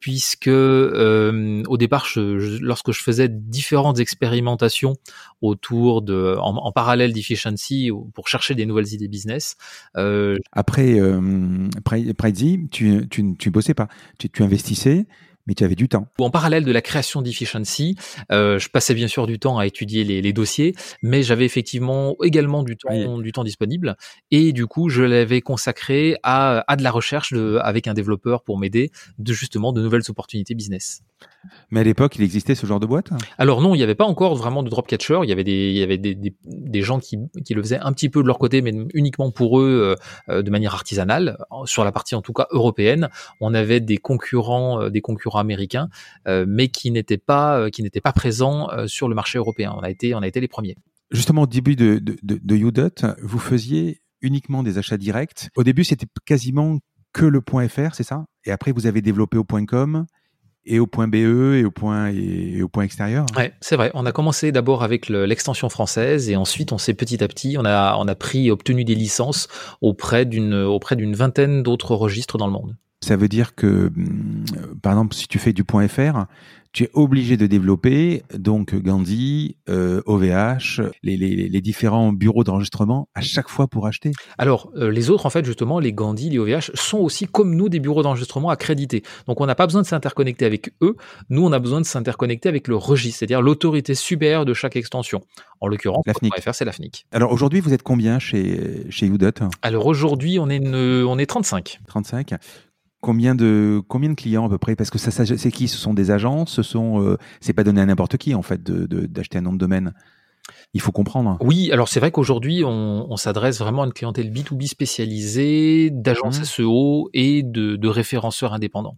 puisque au départ, je, lorsque je faisais différentes expérimentations autour de, en, parallèle d'efficiency pour chercher des nouvelles idées business. Après, euh, Prezi, tu, tu, tu bossais pas, tu, tu investissais mais tu avais du temps. En parallèle de la création d'Efficiency, euh, je passais bien sûr du temps à étudier les, les dossiers, mais j'avais effectivement également du temps, du temps disponible. Et du coup, je l'avais consacré à, à de la recherche de, avec un développeur pour m'aider de justement de nouvelles opportunités business. Mais à l'époque, il existait ce genre de boîte? Alors non, il n'y avait pas encore vraiment de drop catcher. Il y avait des, il y avait des, des, des gens qui, qui, le faisaient un petit peu de leur côté, mais uniquement pour eux, euh, de manière artisanale. Sur la partie en tout cas européenne, on avait des concurrents, euh, des concurrents américains, euh, mais qui n'étaient pas, qui n'étaient pas présents sur le marché européen. On a été, on a été les premiers. Justement, au début de, de, de, vous faisiez uniquement des achats directs. Au début, c'était quasiment que le .fr, c'est ça? Et après, vous avez développé au .com et au point BE et au point et, au point extérieur? Ouais, c'est vrai. On a commencé d'abord avec l'extension française et ensuite on s'est petit à petit, on a on a pris obtenu des licences auprès d'une auprès d'une vingtaine d'autres registres dans le monde. Ça veut dire que, hum, par exemple, si tu fais du point .fr, tu es obligé de développer donc Gandhi, OVH, euh, les, les, les, différents bureaux d'enregistrement à chaque fois pour acheter. Alors euh, les autres en fait justement les Gandhi, les OVH sont aussi comme nous des bureaux d'enregistrement accrédités. Donc on n'a pas besoin de s'interconnecter avec eux. Nous on a besoin de s'interconnecter avec le registre, c'est-à-dire l'autorité supérieure de chaque extension. En l'occurrence, la FNIC. c'est la FNIC. Alors aujourd'hui vous êtes combien chez chez Udot Alors aujourd'hui on est on est 35. 35. Combien de combien de clients à peu près? Parce que ça, c'est qui? Ce sont des agences Ce sont euh, c'est pas donné à n'importe qui en fait d'acheter un nom de domaine. Il faut comprendre. Oui, alors c'est vrai qu'aujourd'hui on, s'adresse vraiment à une clientèle B2B spécialisée, d'agences mmh. SEO et de, référenceurs indépendants.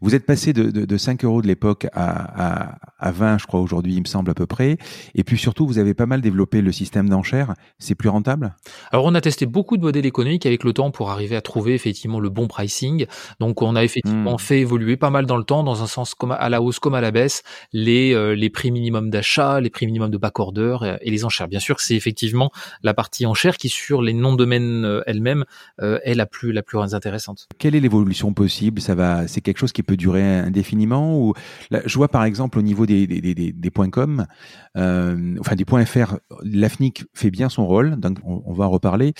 Vous êtes passé de, de, 5 euros de l'époque à, à, à, 20, je crois, aujourd'hui, il me semble à peu près. Et puis surtout, vous avez pas mal développé le système d'enchères. C'est plus rentable? Alors, on a testé beaucoup de modèles économiques avec le temps pour arriver à trouver effectivement le bon pricing. Donc, on a effectivement hmm. fait évoluer pas mal dans le temps, dans un sens comme à la hausse comme à la baisse, les, euh, les prix minimum d'achat, les prix minimum de backorder et, et les enchères. Bien sûr, c'est effectivement la partie enchère qui, sur les noms de domaines euh, elles-mêmes, euh, est la plus, la plus intéressante. Quelle est l'évolution possible? Ça va, c'est quelque chose qui peut durer indéfiniment ou je vois par exemple au niveau des des, points com, euh, enfin des points fr, l'AFNIC fait bien son rôle, donc on, va en reparler.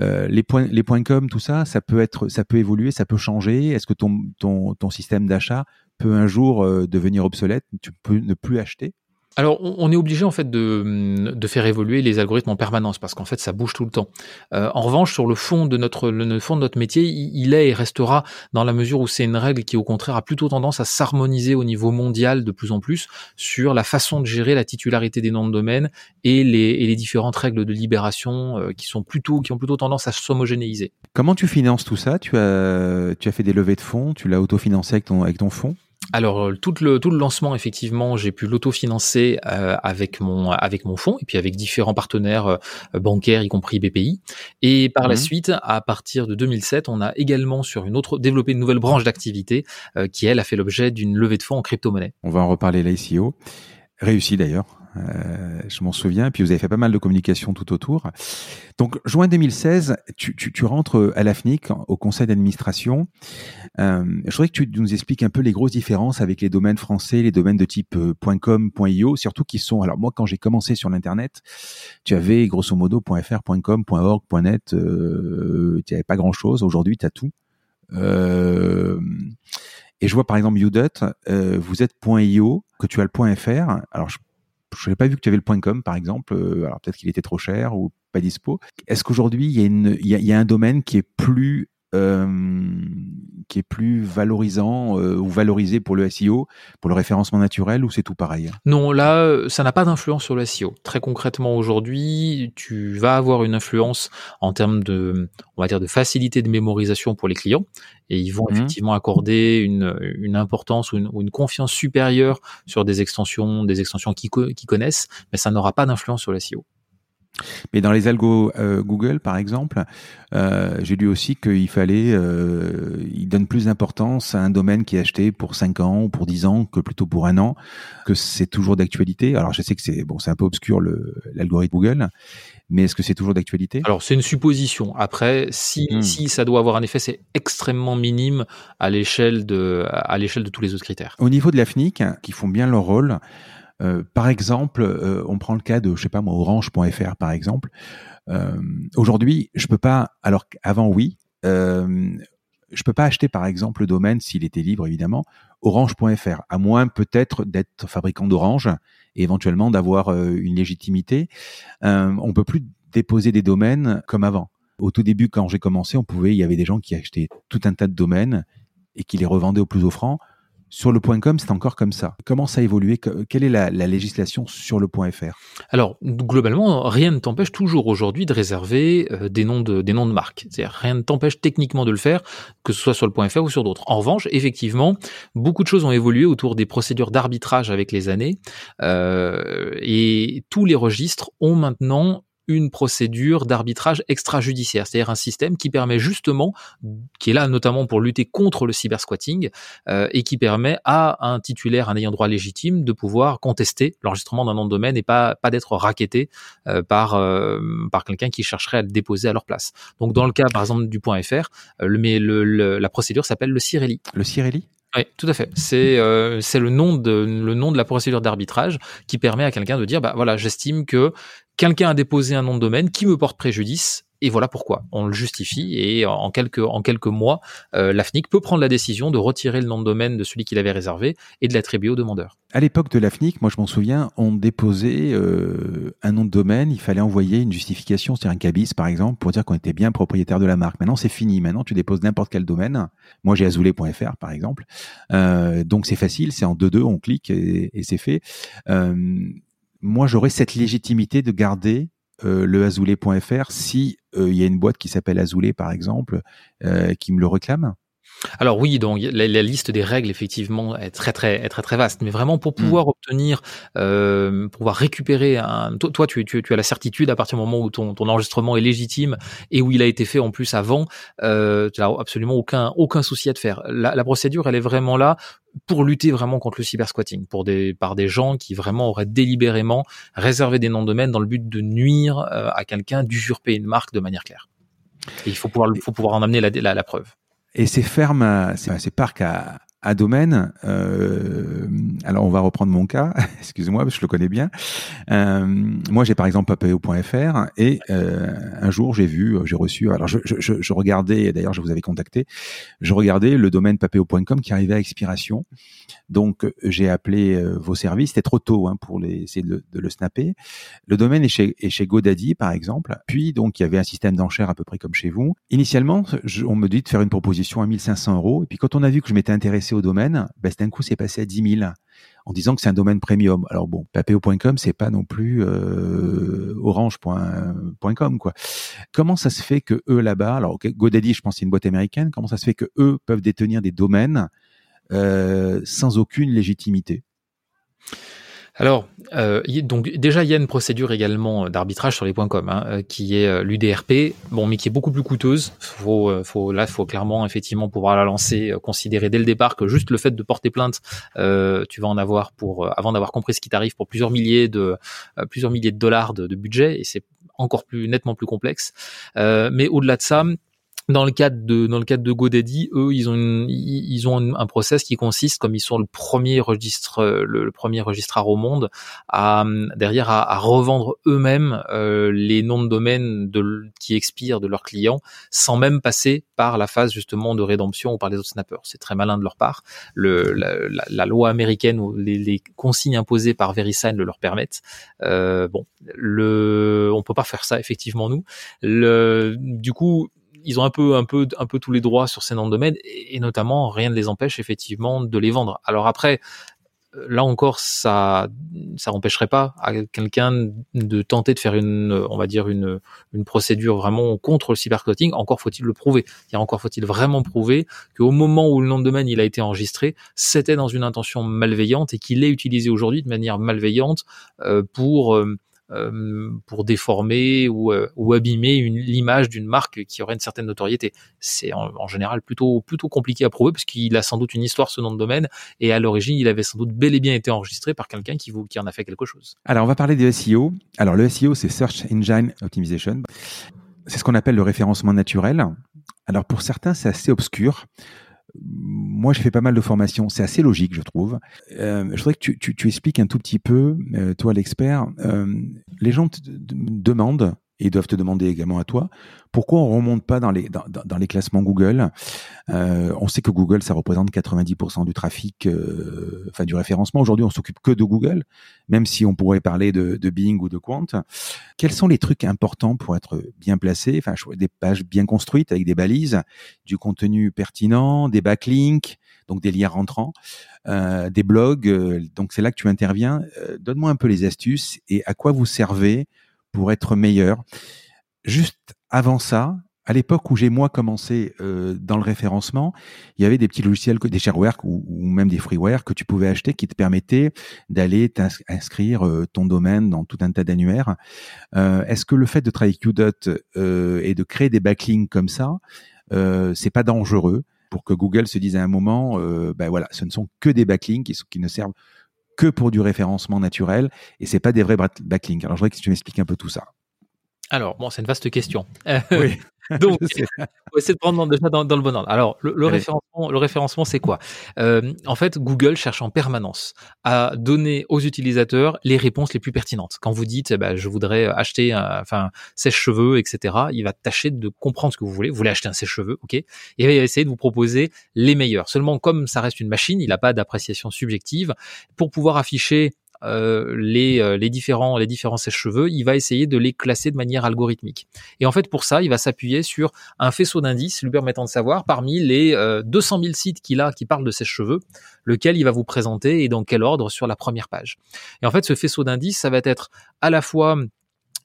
Euh, les points les points com, tout ça, ça peut être, ça peut évoluer, ça peut changer. Est-ce que ton ton ton système d'achat peut un jour euh, devenir obsolète? Tu peux ne plus acheter? Alors, on est obligé en fait de, de, faire évoluer les algorithmes en permanence parce qu'en fait, ça bouge tout le temps. Euh, en revanche, sur le fond de notre le fond de notre métier, il est et restera dans la mesure où c'est une règle qui, au contraire, a plutôt tendance à s'harmoniser au niveau mondial de plus en plus sur la façon de gérer la titularité des noms de domaine et les, et les différentes règles de libération euh, qui sont plutôt qui ont plutôt tendance à s'homogénéiser. Comment tu finances tout ça? Tu as tu as fait des levées de fonds? Tu l'as autofinancé avec ton avec ton fonds? Alors euh, tout le tout le lancement effectivement, j'ai pu l'autofinancer euh, avec mon avec mon fonds et puis avec différents partenaires euh, bancaires y compris BPI et par la mmh. suite à partir de 2007, on a également sur une autre développé une nouvelle branche d'activité qui elle a fait l'objet d'une levée de fonds en crypto-monnaie. On va en reparler l'ICO. Réussi d'ailleurs. Euh, je m'en souviens. Puis vous avez fait pas mal de communication tout autour. Donc, juin 2016, tu, tu, tu rentres à l'AFNIC, au conseil d'administration. Euh, je voudrais que tu nous expliques un peu les grosses différences avec les domaines français, les domaines de type euh, .com, .io, surtout qui sont. Alors moi, quand j'ai commencé sur l'internet, tu avais grosso modo .fr, .com, .org, .net. Euh, tu avais pas grand chose. Aujourd'hui, tu as tout. Euh, et je vois par exemple Udot, euh, vous êtes .io, que tu as le .fr. Alors je je n'avais pas vu que tu avais le point .com par exemple. Euh, alors peut-être qu'il était trop cher ou pas dispo. Est-ce qu'aujourd'hui il y a un domaine qui est plus qui est plus valorisant euh, ou valorisé pour le SEO, pour le référencement naturel, ou c'est tout pareil Non, là, ça n'a pas d'influence sur le SEO. Très concrètement, aujourd'hui, tu vas avoir une influence en termes de, on va dire, de facilité de mémorisation pour les clients, et ils vont mhm. effectivement accorder une, une importance ou une, ou une, confiance supérieure sur des extensions, des extensions qu'ils connaissent, mais ça n'aura pas d'influence sur le SEO. Mais dans les algos euh, Google, par exemple, euh, j'ai lu aussi qu'il fallait, euh, il donne plus d'importance à un domaine qui est acheté pour 5 ans ou pour 10 ans que plutôt pour un an, que c'est toujours d'actualité. Alors je sais que c'est bon, c'est un peu obscur l'algorithme Google, mais est-ce que c'est toujours d'actualité? Alors c'est une supposition. Après, si, hmm. si ça doit avoir un effet, c'est extrêmement minime à l'échelle de à l'échelle de tous les autres critères. Au niveau de l'AFNIC, qui font bien leur rôle. Euh, par exemple, euh, on prend le cas de, je sais pas moi, Orange.fr par exemple. Euh, aujourd'hui, je peux pas. Alors avant, oui. je peux pas acheter par exemple le domaine s'il était libre évidemment orange.fr à moins peut-être d'être fabricant d'Orange et éventuellement d'avoir une légitimité on peut plus déposer des domaines comme avant au tout début quand j'ai commencé on pouvait il y avait des gens qui achetaient tout un tas de domaines et qui les revendaient au plus offrant sur le point .com, c'est encore comme ça. Comment ça a évolué? Quelle est la, législation sur le point .fr Alors, globalement, rien ne t'empêche toujours aujourd'hui de réserver euh, des noms de des marques. C'est-à-dire, rien ne t'empêche techniquement de le faire, que ce soit sur le point .fr ou sur d'autres. En revanche, effectivement, beaucoup de choses ont évolué autour des procédures d'arbitrage avec les années, euh, et tous les registres ont maintenant une procédure d'arbitrage extrajudiciaire, c'est-à-dire un système qui permet justement, qui est là notamment pour lutter contre le cybersquatting, euh, et qui permet à un titulaire, un ayant droit légitime, de pouvoir contester l'enregistrement d'un nom de domaine et pas, pas d'être raquetté euh, par, euh, par quelqu'un qui chercherait à le déposer à leur place. Donc dans le cas par exemple du point .fr, mais le, la procédure s'appelle le CIRELI. Le CIRELI oui, tout à fait. C'est euh, c'est le nom de le nom de la procédure d'arbitrage qui permet à quelqu'un de dire bah voilà, j'estime que quelqu'un a déposé un nom de domaine qui me porte préjudice et voilà pourquoi. On le justifie et en quelques, en quelques mois, euh, l'AFNIC peut prendre la décision de retirer le nom de domaine de celui qu'il avait réservé et de l'attribuer au demandeur. À l'époque de l'AFNIC, moi je m'en souviens, on déposait euh, un nom de domaine, il fallait envoyer une justification, c'est-à-dire un cabis par exemple, pour dire qu'on était bien propriétaire de la marque. Maintenant c'est fini, maintenant tu déposes n'importe quel domaine. Moi j'ai azoulé.fr par exemple. Euh, donc c'est facile, c'est en 2-2, on clique et, et c'est fait. Euh, moi j'aurais cette légitimité de garder euh, le azoulé.fr si euh, il y a une boîte qui s'appelle Azoulé par exemple euh, qui me le réclame alors oui, donc la, liste des règles effectivement est très très très très vaste, mais vraiment pour pouvoir mmh. obtenir, euh, pouvoir récupérer un, toi, tu, tu, tu, as la certitude à partir du moment où ton, ton enregistrement est légitime et où il a été fait en plus avant, euh, tu n'as absolument aucun aucun souci à te faire. La, la, procédure, elle est vraiment là pour lutter vraiment contre le cybersquatting, pour des par des gens qui vraiment auraient délibérément réservé des noms de domaine dans le but de nuire euh, à quelqu'un, d'usurper une marque de manière claire. Et il faut pouvoir, faut pouvoir en amener la, la, la preuve. Et ces fermes, ces, parcs à, à domaine, euh, alors on va reprendre mon cas, que je le connais bien. Euh, moi, j'ai par exemple papeo.fr et euh, un jour j'ai vu, j'ai reçu, alors je, je, je regardais, d'ailleurs je vous avais contacté, je regardais le domaine papeo.com qui arrivait à expiration. Donc j'ai appelé euh, vos services, c'était trop tôt hein, pour les, essayer de, de, le snapper. Le domaine est chez, est chez GoDaddy par exemple. Puis donc il y avait un système d'enchères à peu près comme chez vous. Initialement, on me dit de faire une proposition à 1500 euros. Et puis quand on a vu que je m'étais intéressé au domaine, ben, d'un coup, c'est passé à 10 000 en disant que c'est un domaine premium. Alors bon, papeo.com, c'est pas non plus euh, orange.com quoi. Comment ça se fait que eux là-bas, alors GoDaddy, je pense c'est une boîte américaine, comment ça se fait que eux peuvent détenir des domaines euh, sans aucune légitimité alors, euh, donc déjà il y a une procédure également d'arbitrage sur les points com, hein, euh, qui est euh, l'UDRP, bon, mais qui est beaucoup plus coûteuse. Faut, euh, faut là, faut clairement effectivement pouvoir la lancer, considérer dès le départ que juste le fait de porter plainte, euh, tu vas en avoir pour, avant d'avoir compris ce qui t'arrive, pour plusieurs milliers de, plusieurs milliers de dollars de, de budget, et c'est encore plus nettement plus complexe. mais au-delà de ça, dans le cadre de dans le cadre de GoDaddy, eux, ils ont une, ils ont un process qui consiste, comme ils sont le premier registre le, premier registraire au monde, à derrière à, à revendre eux-mêmes euh, les noms de domaine de, qui expirent de leurs clients, sans même passer par la phase justement de rédemption ou par les autres snappers. C'est très malin de leur part. Le, la, la, loi américaine ou les, les, consignes imposées par VeriSign le leur permettent. Euh, bon, le, on peut pas faire ça effectivement nous. Le, du coup, ils ont un peu, un peu, un peu tous les droits sur ces noms de domaine et, notamment rien ne les empêche effectivement de les vendre. Alors après, euh, là encore, ça, ça empêcherait pas à quelqu'un de tenter de faire une, on va dire une, une procédure vraiment contre le cyberclotting. Encore faut-il le prouver. Il encore faut-il vraiment prouver qu'au moment où le nom de domaine il a été enregistré, c'était dans une intention malveillante et qu'il est utilisé aujourd'hui de manière malveillante euh, pour euh, pour déformer ou, euh, ou abîmer l'image d'une marque qui aurait une certaine notoriété. C'est en, général plutôt plutôt compliqué à prouver parce qu'il a sans doute une histoire ce nom de domaine et à l'origine il avait sans doute bel et bien été enregistré par quelqu'un qui, qui en a fait quelque chose. Alors on va parler de SEO. Alors le SEO c'est Search Engine Optimization. C'est ce qu'on appelle le référencement naturel. Alors pour certains c'est assez obscur moi, je fais pas mal de formations. C'est assez logique, je trouve. Euh, je voudrais que tu, expliques un tout petit peu, euh, toi l'expert. Euh, les gens te demandent et doivent te demander également à toi pourquoi on remonte pas dans les dans, dans les classements Google? Euh, on sait que Google ça représente 90% du trafic, euh, enfin du référencement. Aujourd'hui, on s'occupe que de Google, même si on pourrait parler de, de Bing ou de Quant. Quels sont les trucs importants pour être bien placé? Enfin, des pages bien construites avec des balises, du contenu pertinent, des backlinks, donc des liens rentrants, euh, des blogs. Euh, donc c'est là que tu interviens. Euh, donne-moi un peu les astuces et à quoi vous servez pour être meilleur. Juste avant ça, à l'époque où j'ai moi commencé euh, dans le référencement, il y avait des petits logiciels, des shareware ou, même des freeware que tu pouvais acheter qui te permettaient d'aller inscrire euh, ton domaine dans tout un tas d'annuaires. Euh, Est-ce que le fait de travailler Qdot et de créer des backlinks comme ça, c'est pas dangereux pour que Google se dise à un moment, ben voilà, ce ne sont que des backlinks qui ne servent que pour du référencement naturel et c'est pas des vrais backlinks. Alors je voudrais que tu m'expliques un peu tout ça. Alors bon, c'est une vaste question. Oui. Donc, on va essayer de prendre déjà dans, le bon ordre. Alors, le, référencement, le référencement, c'est quoi? Euh, En fait, Google cherche en permanence à donner aux utilisateurs les réponses les plus pertinentes. Quand vous dites, eh ben, je voudrais acheter, un, enfin, sèche-cheveux, etc., il va tâcher de comprendre ce que vous voulez. Vous voulez acheter un sèche-cheveux, ok Et il va essayer de vous proposer les meilleurs. Seulement, comme ça reste une machine, il n'a pas d'appréciation subjective. Pour pouvoir afficher euh, les, euh, les différents les différents sèche-cheveux, il va essayer de les classer de manière algorithmique. Et en fait, pour ça, il va s'appuyer sur un faisceau d'indices lui permettant de savoir parmi les 200 euh, 000 sites qu'il a qui parlent de sèche-cheveux, lequel il va vous présenter et dans quel ordre sur la première page. Et en fait, ce faisceau d'indices, ça va être à la fois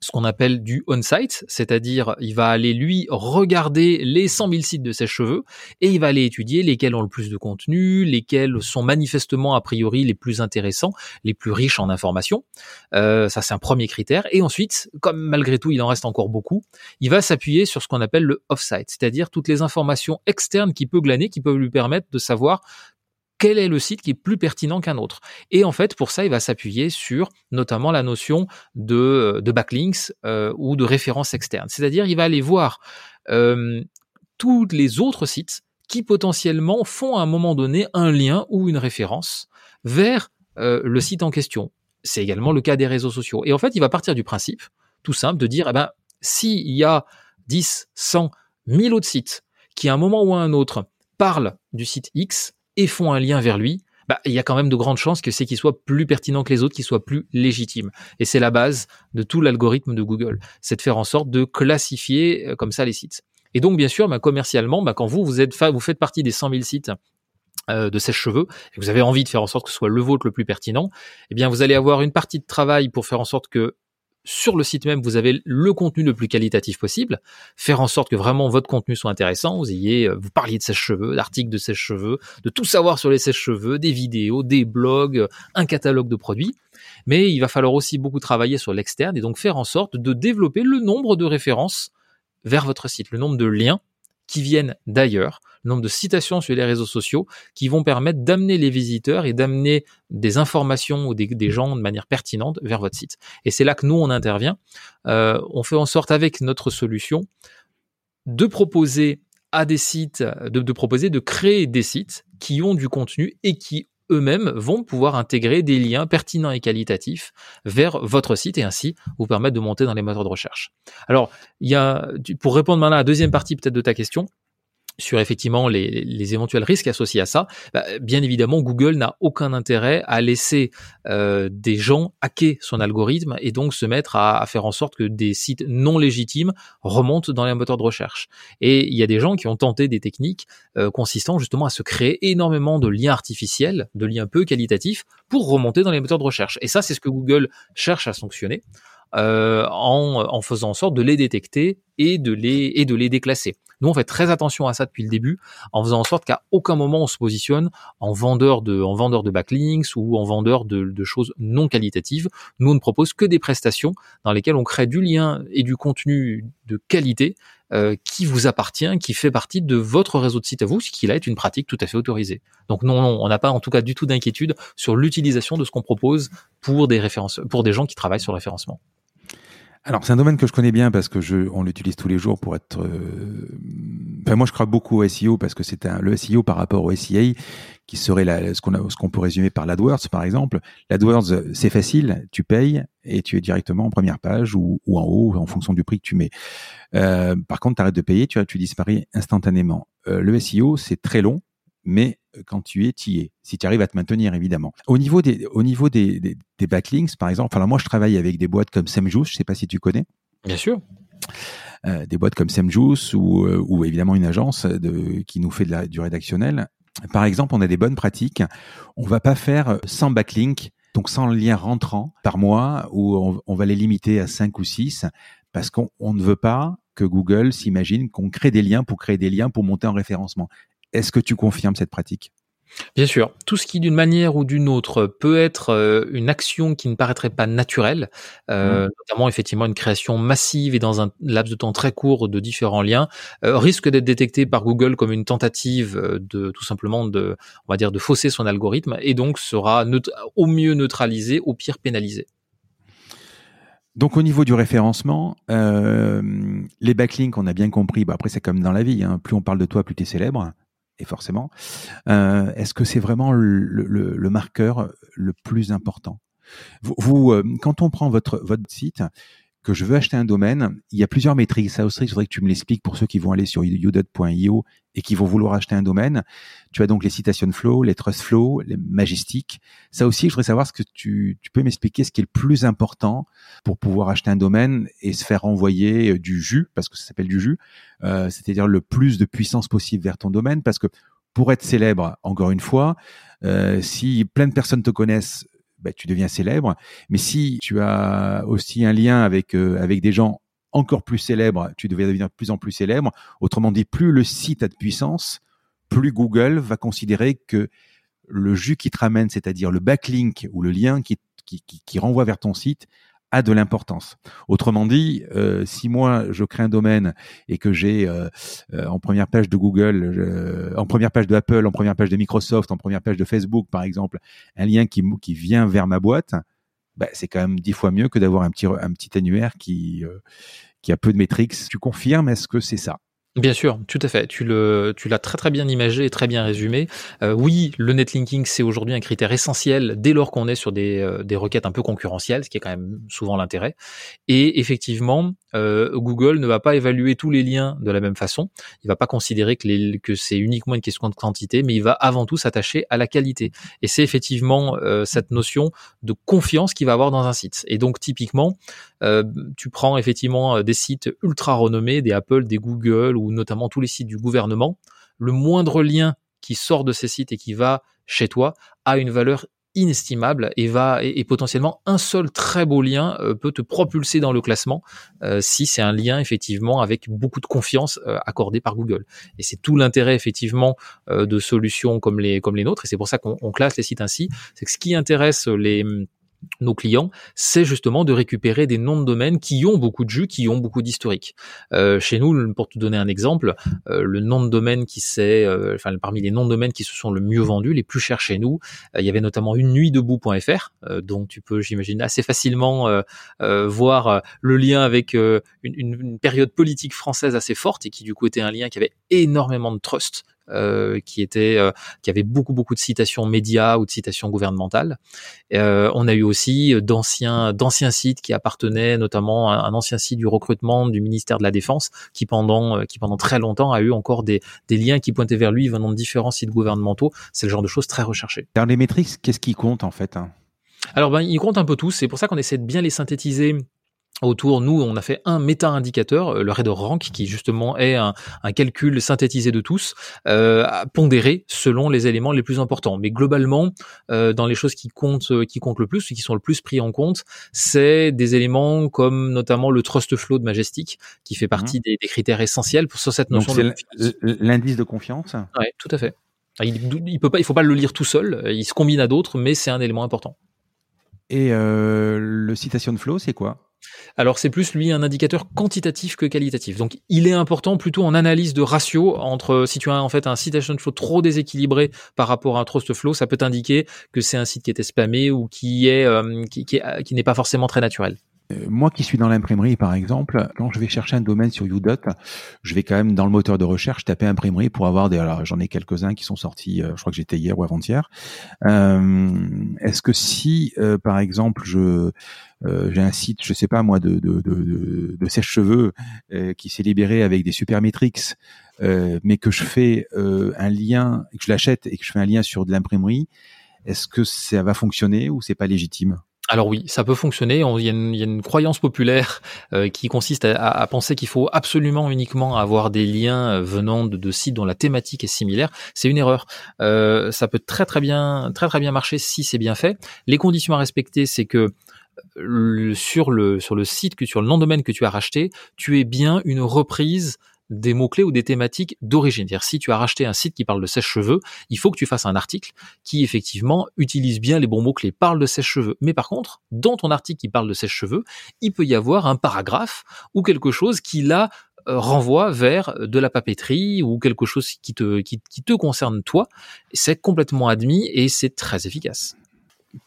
ce qu'on appelle du on-site, c'est-à-dire il va aller lui regarder les 100 000 sites de ses cheveux et il va aller étudier lesquels ont le plus de contenu, lesquels sont manifestement a priori les plus intéressants, les plus riches en informations. Euh, ça c'est un premier critère. Et ensuite, comme malgré tout il en reste encore beaucoup, il va s'appuyer sur ce qu'on appelle le off-site, c'est-à-dire toutes les informations externes qu'il peut glaner, qui peuvent lui permettre de savoir quel est le site qui est plus pertinent qu'un autre. Et en fait, pour ça, il va s'appuyer sur notamment la notion de, backlinks euh, ou de références externes. C'est-à-dire, il va aller voir euh, tous les autres sites qui potentiellement font à un moment donné un lien ou une référence vers euh, le site en question. C'est également le cas des réseaux sociaux. Et en fait, il va partir du principe, tout simple, de dire, eh ben, s'il y a 10, 100, 1000 autres sites qui, à un moment ou à un autre, parlent du site X, et font un lien vers lui, bah, il y a quand même de grandes chances que c'est qu'il soit plus pertinent que les autres, qu'il soit plus légitime. Et c'est la base de tout l'algorithme de Google. C'est de faire en sorte de classifier euh, comme ça les sites. Et donc, bien sûr, bah, commercialement, bah, quand vous, vous, êtes faites partie des 100 000 sites euh, de sèche-cheveux et vous avez envie de faire en sorte que ce soit le vôtre le plus pertinent, eh bien, vous allez avoir une partie de travail pour faire en sorte que sur le site même, vous avez le contenu le plus qualitatif possible, faire en sorte que vraiment votre contenu soit intéressant, vous ayez, euh, vous parliez de sèche-cheveux, d'articles de sèche-cheveux, de tout savoir sur les sèche-cheveux, des vidéos, des blogs, euh, un catalogue de produits. Mais il va falloir aussi beaucoup travailler sur l'externe et donc faire en sorte de développer le nombre de références vers votre site, le nombre de liens qui viennent d'ailleurs, le nombre de citations sur les réseaux sociaux qui vont permettre d'amener les visiteurs et d'amener des informations ou des, gens de manière pertinente vers votre site. Et c'est là que nous, on intervient. Euh, on fait en sorte avec notre solution de proposer à des sites, de, de proposer de créer des sites qui ont du contenu et qui eux-mêmes vont pouvoir intégrer des liens pertinents et qualitatifs vers votre site et ainsi vous permettre de monter dans les moteurs de recherche. Alors, il y a, pour répondre maintenant à la deuxième partie peut-être de ta question, sur effectivement les, éventuels risques associés à ça, bah, bien évidemment, Google n'a aucun intérêt à laisser euh, des gens hacker son algorithme et donc se mettre à, faire en sorte que des sites non légitimes remontent dans les moteurs de recherche. Et il y a des gens qui ont tenté des techniques euh, consistant justement à se créer énormément de liens artificiels, de liens peu qualitatifs, pour remonter dans les moteurs de recherche. Et ça, c'est ce que Google cherche à sanctionner. Euh, en, en, faisant en sorte de les détecter et de les et de les déclasser. Nous, on fait très attention à ça depuis le début, en faisant en sorte qu'à aucun moment on se positionne en vendeur de en vendeur de backlinks ou en vendeur de, de choses non qualitatives. Nous, on ne propose que des prestations dans lesquelles on crée du lien et du contenu de qualité euh, qui vous appartient, qui fait partie de votre réseau de sites à vous, ce qui là est une pratique tout à fait autorisée. Donc non, non on n'a pas en tout cas du tout d'inquiétude sur l'utilisation de ce qu'on propose pour des références, pour des gens qui travaillent sur le référencement. Alors, c'est un domaine que je connais bien parce que je, on l'utilise tous les jours pour être. Euh, enfin, moi, je crois beaucoup au SEO parce que c'est le SEO par rapport au SEA qui serait la, ce qu'on ce qu'on peut résumer par l'AdWords, par exemple. L'AdWords, c'est facile, tu payes et tu es directement en première page ou, ou en haut en fonction du prix que tu mets. Euh, par contre, tu arrêtes de payer, tu, tu disparais instantanément. Euh, le SEO, c'est très long mais euh, quand tu es, tu y es. Si tu arrives à te maintenir, évidemment. Au niveau des, au niveau des, des, backlinks, par exemple, alors moi, je travaille avec des boîtes comme Semjuice, je sais pas si tu connais. Bien sûr. Euh, des boîtes comme Semjuice ou, euh, ou évidemment une agence de, qui nous fait de la, du rédactionnel. Par exemple, on a des bonnes pratiques. On va pas faire 100 backlinks, donc 100 liens rentrants par mois, ou on, on va les limiter à 5 ou 6, parce qu'on ne veut pas que Google s'imagine qu'on crée des liens pour créer des liens pour monter en référencement. Est-ce que tu confirmes cette pratique? Bien sûr, tout ce qui d'une manière ou d'une autre peut être euh, une action qui ne paraîtrait pas naturelle, euh, mmh. notamment effectivement une création massive et dans un laps de temps très court de différents liens, euh, risque d'être détecté par Google comme une tentative de tout simplement de, on va dire, de fausser son algorithme et donc sera au mieux neutralisé, au pire pénalisé. Donc au niveau du référencement, les backlinks, on a bien compris. Bah, après c'est comme dans la vie, hein. plus on parle de toi, plus tu es célèbre et forcément. Euh, est-ce que c'est vraiment le, marqueur le plus important? Vous, euh, quand on prend votre, votre site, que je veux acheter un domaine, il y a plusieurs métriques. Ça aussi, il faudrait que tu me l'expliques pour ceux qui vont aller sur udot.io et qui vont vouloir acheter un domaine. Tu as donc les citation flow, les trust flow, les magistiques. Ça aussi, je voudrais savoir ce que tu, tu peux m'expliquer ce qui est le plus important pour pouvoir acheter un domaine et se faire envoyer euh, du jus, parce que ça s'appelle du jus, euh, c'est-à-dire le plus de puissance possible vers ton domaine, parce que pour être célèbre, encore une fois, euh, si plein de personnes te connaissent, bah, tu deviens célèbre. Mais si tu as aussi un lien avec euh, avec des gens encore plus célèbres, tu deviens devenir de plus en plus célèbre. Autrement dit, plus le site a de puissance, plus Google va considérer que le jus qui te ramène, c'est-à-dire le backlink ou le lien qui, qui, qui renvoie vers ton site, a de l'importance. Autrement dit, euh, si moi je crée un domaine et que j'ai euh, euh, en première page de Google, en première page de Apple, en première page de Microsoft, en première page de Facebook par exemple, un lien qui, qui vient vers ma boîte, bah, c'est quand même dix fois mieux que d'avoir un petit, un petit annuaire qui, qui a peu de métriques. Tu confirmes, est-ce que c'est ça? Bien sûr, tout à fait. Tu le, tu l'as très très bien imagé et très bien résumé. Euh, oui, le netlinking c'est aujourd'hui un critère essentiel dès lors qu'on est sur des, euh, des requêtes un peu concurrentielles, ce qui est quand même souvent l'intérêt. Et effectivement, euh, Google ne va pas évaluer tous les liens de la même façon. Il va pas considérer que, c'est uniquement une question de quantité, mais il va avant tout s'attacher à la qualité. Et c'est effectivement euh, cette notion de confiance qu'il va avoir dans un site. Et donc typiquement, euh, tu prends effectivement des sites ultra renommés, des Apple, des Google ou notamment tous les sites du gouvernement, le moindre lien qui sort de ces sites et qui va chez toi a une valeur inestimable et va et, potentiellement un seul très beau lien euh, peut te propulser dans le classement euh, si c'est un lien effectivement avec beaucoup de confiance euh, accordé par Google. Et c'est tout l'intérêt effectivement de solutions comme les comme les nôtres. Et c'est pour ça qu'on classe les sites ainsi. C'est que ce qui intéresse les nos clients, c'est justement de récupérer des noms de domaines qui ont beaucoup de jus, qui ont beaucoup d'historique. Euh, chez nous, pour te donner un exemple, euh, le nom de domaine qui s'est, euh, enfin parmi les noms de domaine qui se sont le mieux vendus, les plus chers chez nous, il y avait notamment une nuit debout.fr, dont tu peux, j'imagine, assez facilement voir le lien avec une, une, période politique française assez forte et qui du coup était un lien qui avait énormément de trust euh, qui était euh, qui avait beaucoup beaucoup de citations médias ou de citations gouvernementales. Euh, on a eu aussi d'anciens d'anciens sites qui appartenaient notamment à un ancien site du recrutement du ministère de la Défense qui pendant qui pendant très longtemps a eu encore des, des liens qui pointaient vers lui venant de différents sites gouvernementaux. C'est le genre de choses très recherchées. Dans les métriques, qu'est-ce qui compte en fait hein? Alors ben, ils comptent un peu tous, c'est pour ça qu'on essaie de bien les synthétiser autour, nous, on a fait un méta-indicateur, euh, le Red Rank, qui justement est un, calcul synthétisé de tous, euh, pondéré selon les éléments les plus importants. Mais globalement, euh, dans les choses qui comptent, euh, qui comptent le plus, qui sont le plus pris en compte, c'est des éléments comme notamment le trust flow de Majestic, qui fait partie mhm. des, critères essentiels pour sur cette notion Donc de l'indice de confiance? Oui, tout à fait. Il, il peut pas, il faut pas le lire tout seul. Il se combine à d'autres, mais c'est un élément important. Et le citation flow, c'est quoi? Alors c'est plus lui un indicateur quantitatif que qualitatif. Donc il est important plutôt en analyse de ratio entre si tu as en fait un citation flow trop déséquilibré par rapport à un trust flow, ça peut t'indiquer que c'est un site qui était spammé ou qui est euh, qui, qui n'est pas forcément très naturel. Euh, moi qui suis dans l'imprimerie, par exemple, quand je vais chercher un domaine sur Udot, je vais quand même dans le moteur de recherche taper imprimerie pour avoir des. Alors j'en ai quelques-uns qui sont sortis. Euh, je crois que j'étais hier ou avant-hier. Euh, Est-ce que si, euh, par exemple, je j'ai un site, je sais pas moi, de, de, de, de sèche-cheveux qui s'est libéré avec des super metrics, mais que je fais un lien, que je l'achète et que je fais un lien sur de l'imprimerie, est-ce que ça va fonctionner ou c'est pas légitime? Alors oui, ça peut fonctionner. Il y, a une croyance populaire euh, qui consiste à, penser qu'il faut absolument uniquement avoir des liens euh, venant de, sites dont la thématique est similaire. C'est une erreur. Euh, ça peut très très bien très très bien marcher si c'est bien fait. Les conditions à respecter, c'est que sur le site que sur le nom de domaine que tu as racheté, tu es bien une reprise des mots-clés ou des thématiques d'origine. C'est-à-dire, si tu as racheté un site qui parle de sèche-cheveux, il faut que tu fasses un article qui, effectivement, utilise bien les bons mots-clés, parle de sèche-cheveux. Mais par contre, dans ton article qui parle de sèche-cheveux, il peut y avoir un paragraphe ou quelque chose qui, là, euh, renvoie vers de la papeterie ou quelque chose qui te, qui, te concerne toi. C'est complètement admis et c'est très efficace.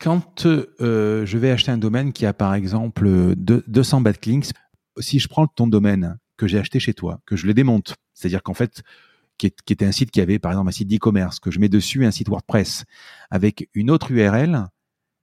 Quand euh, je vais acheter un domaine qui a par exemple 200 backlinks, si je prends ton domaine que j'ai acheté chez toi, que je le démonte, c'est-à-dire qu'en fait, qui, était un site qui avait par exemple un site d'e-commerce, que je mets dessus un site WordPress avec une autre URL,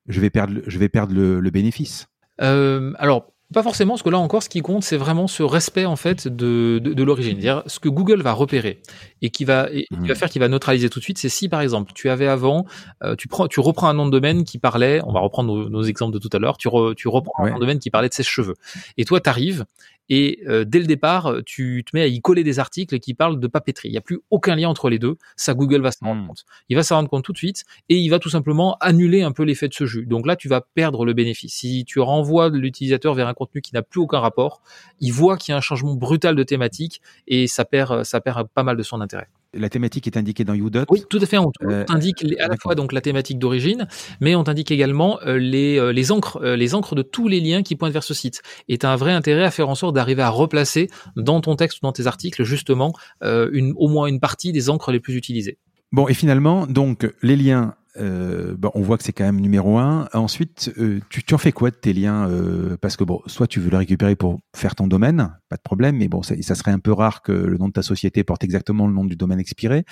je vais perdre, je vais perdre le, bénéfice. Euh, alors Pas forcément, parce que là encore, ce qui compte, c'est vraiment ce respect en fait de, de, l'origine. C'est-à-dire ce que Google va repérer et qui va, et, qui va mmh. faire, qui va neutraliser tout de suite, c'est si par exemple tu avais avant, euh, tu prends, tu reprends un nom de domaine qui parlait, on va reprendre nos, exemples de tout à l'heure, tu, tu reprends un nom de domaine qui parlait de ses cheveux, et toi t'arrives et euh, dès le départ, euh, tu te mets à y coller des articles qui parlent de papeterie. Il n'y a plus aucun lien entre les deux. Ça, Google va s'en rendre compte. Il va s'en rendre compte tout de suite et il va tout simplement annuler un peu l'effet de ce jus. Donc là, tu vas perdre le bénéfice. Si tu renvoies l'utilisateur vers un contenu qui n'a plus aucun rapport, il voit qu'il y a un changement brutal de thématique et ça perd, ça perd pas mal de son intérêt la thématique est indiquée dans Udot. Oui, tout à fait. On euh, t'indique à la fois donc la thématique d'origine, mais on t'indique également euh, les, euh, les encres, les encres de tous les liens qui pointent vers ce site. Et tu as un vrai intérêt à faire en sorte d'arriver à replacer dans ton texte ou dans tes articles justement une, au moins une partie des encres les plus utilisées. Bon, et finalement, donc les liens euh, on voit que c'est quand même numéro un. Ensuite, euh, tu, tu, en fais quoi de tes liens euh, Parce que bon, soit tu veux le récupérer pour faire ton domaine, pas de problème, mais bon, ça, serait un peu rare que le nom de ta société porte exactement le nom du domaine expiré.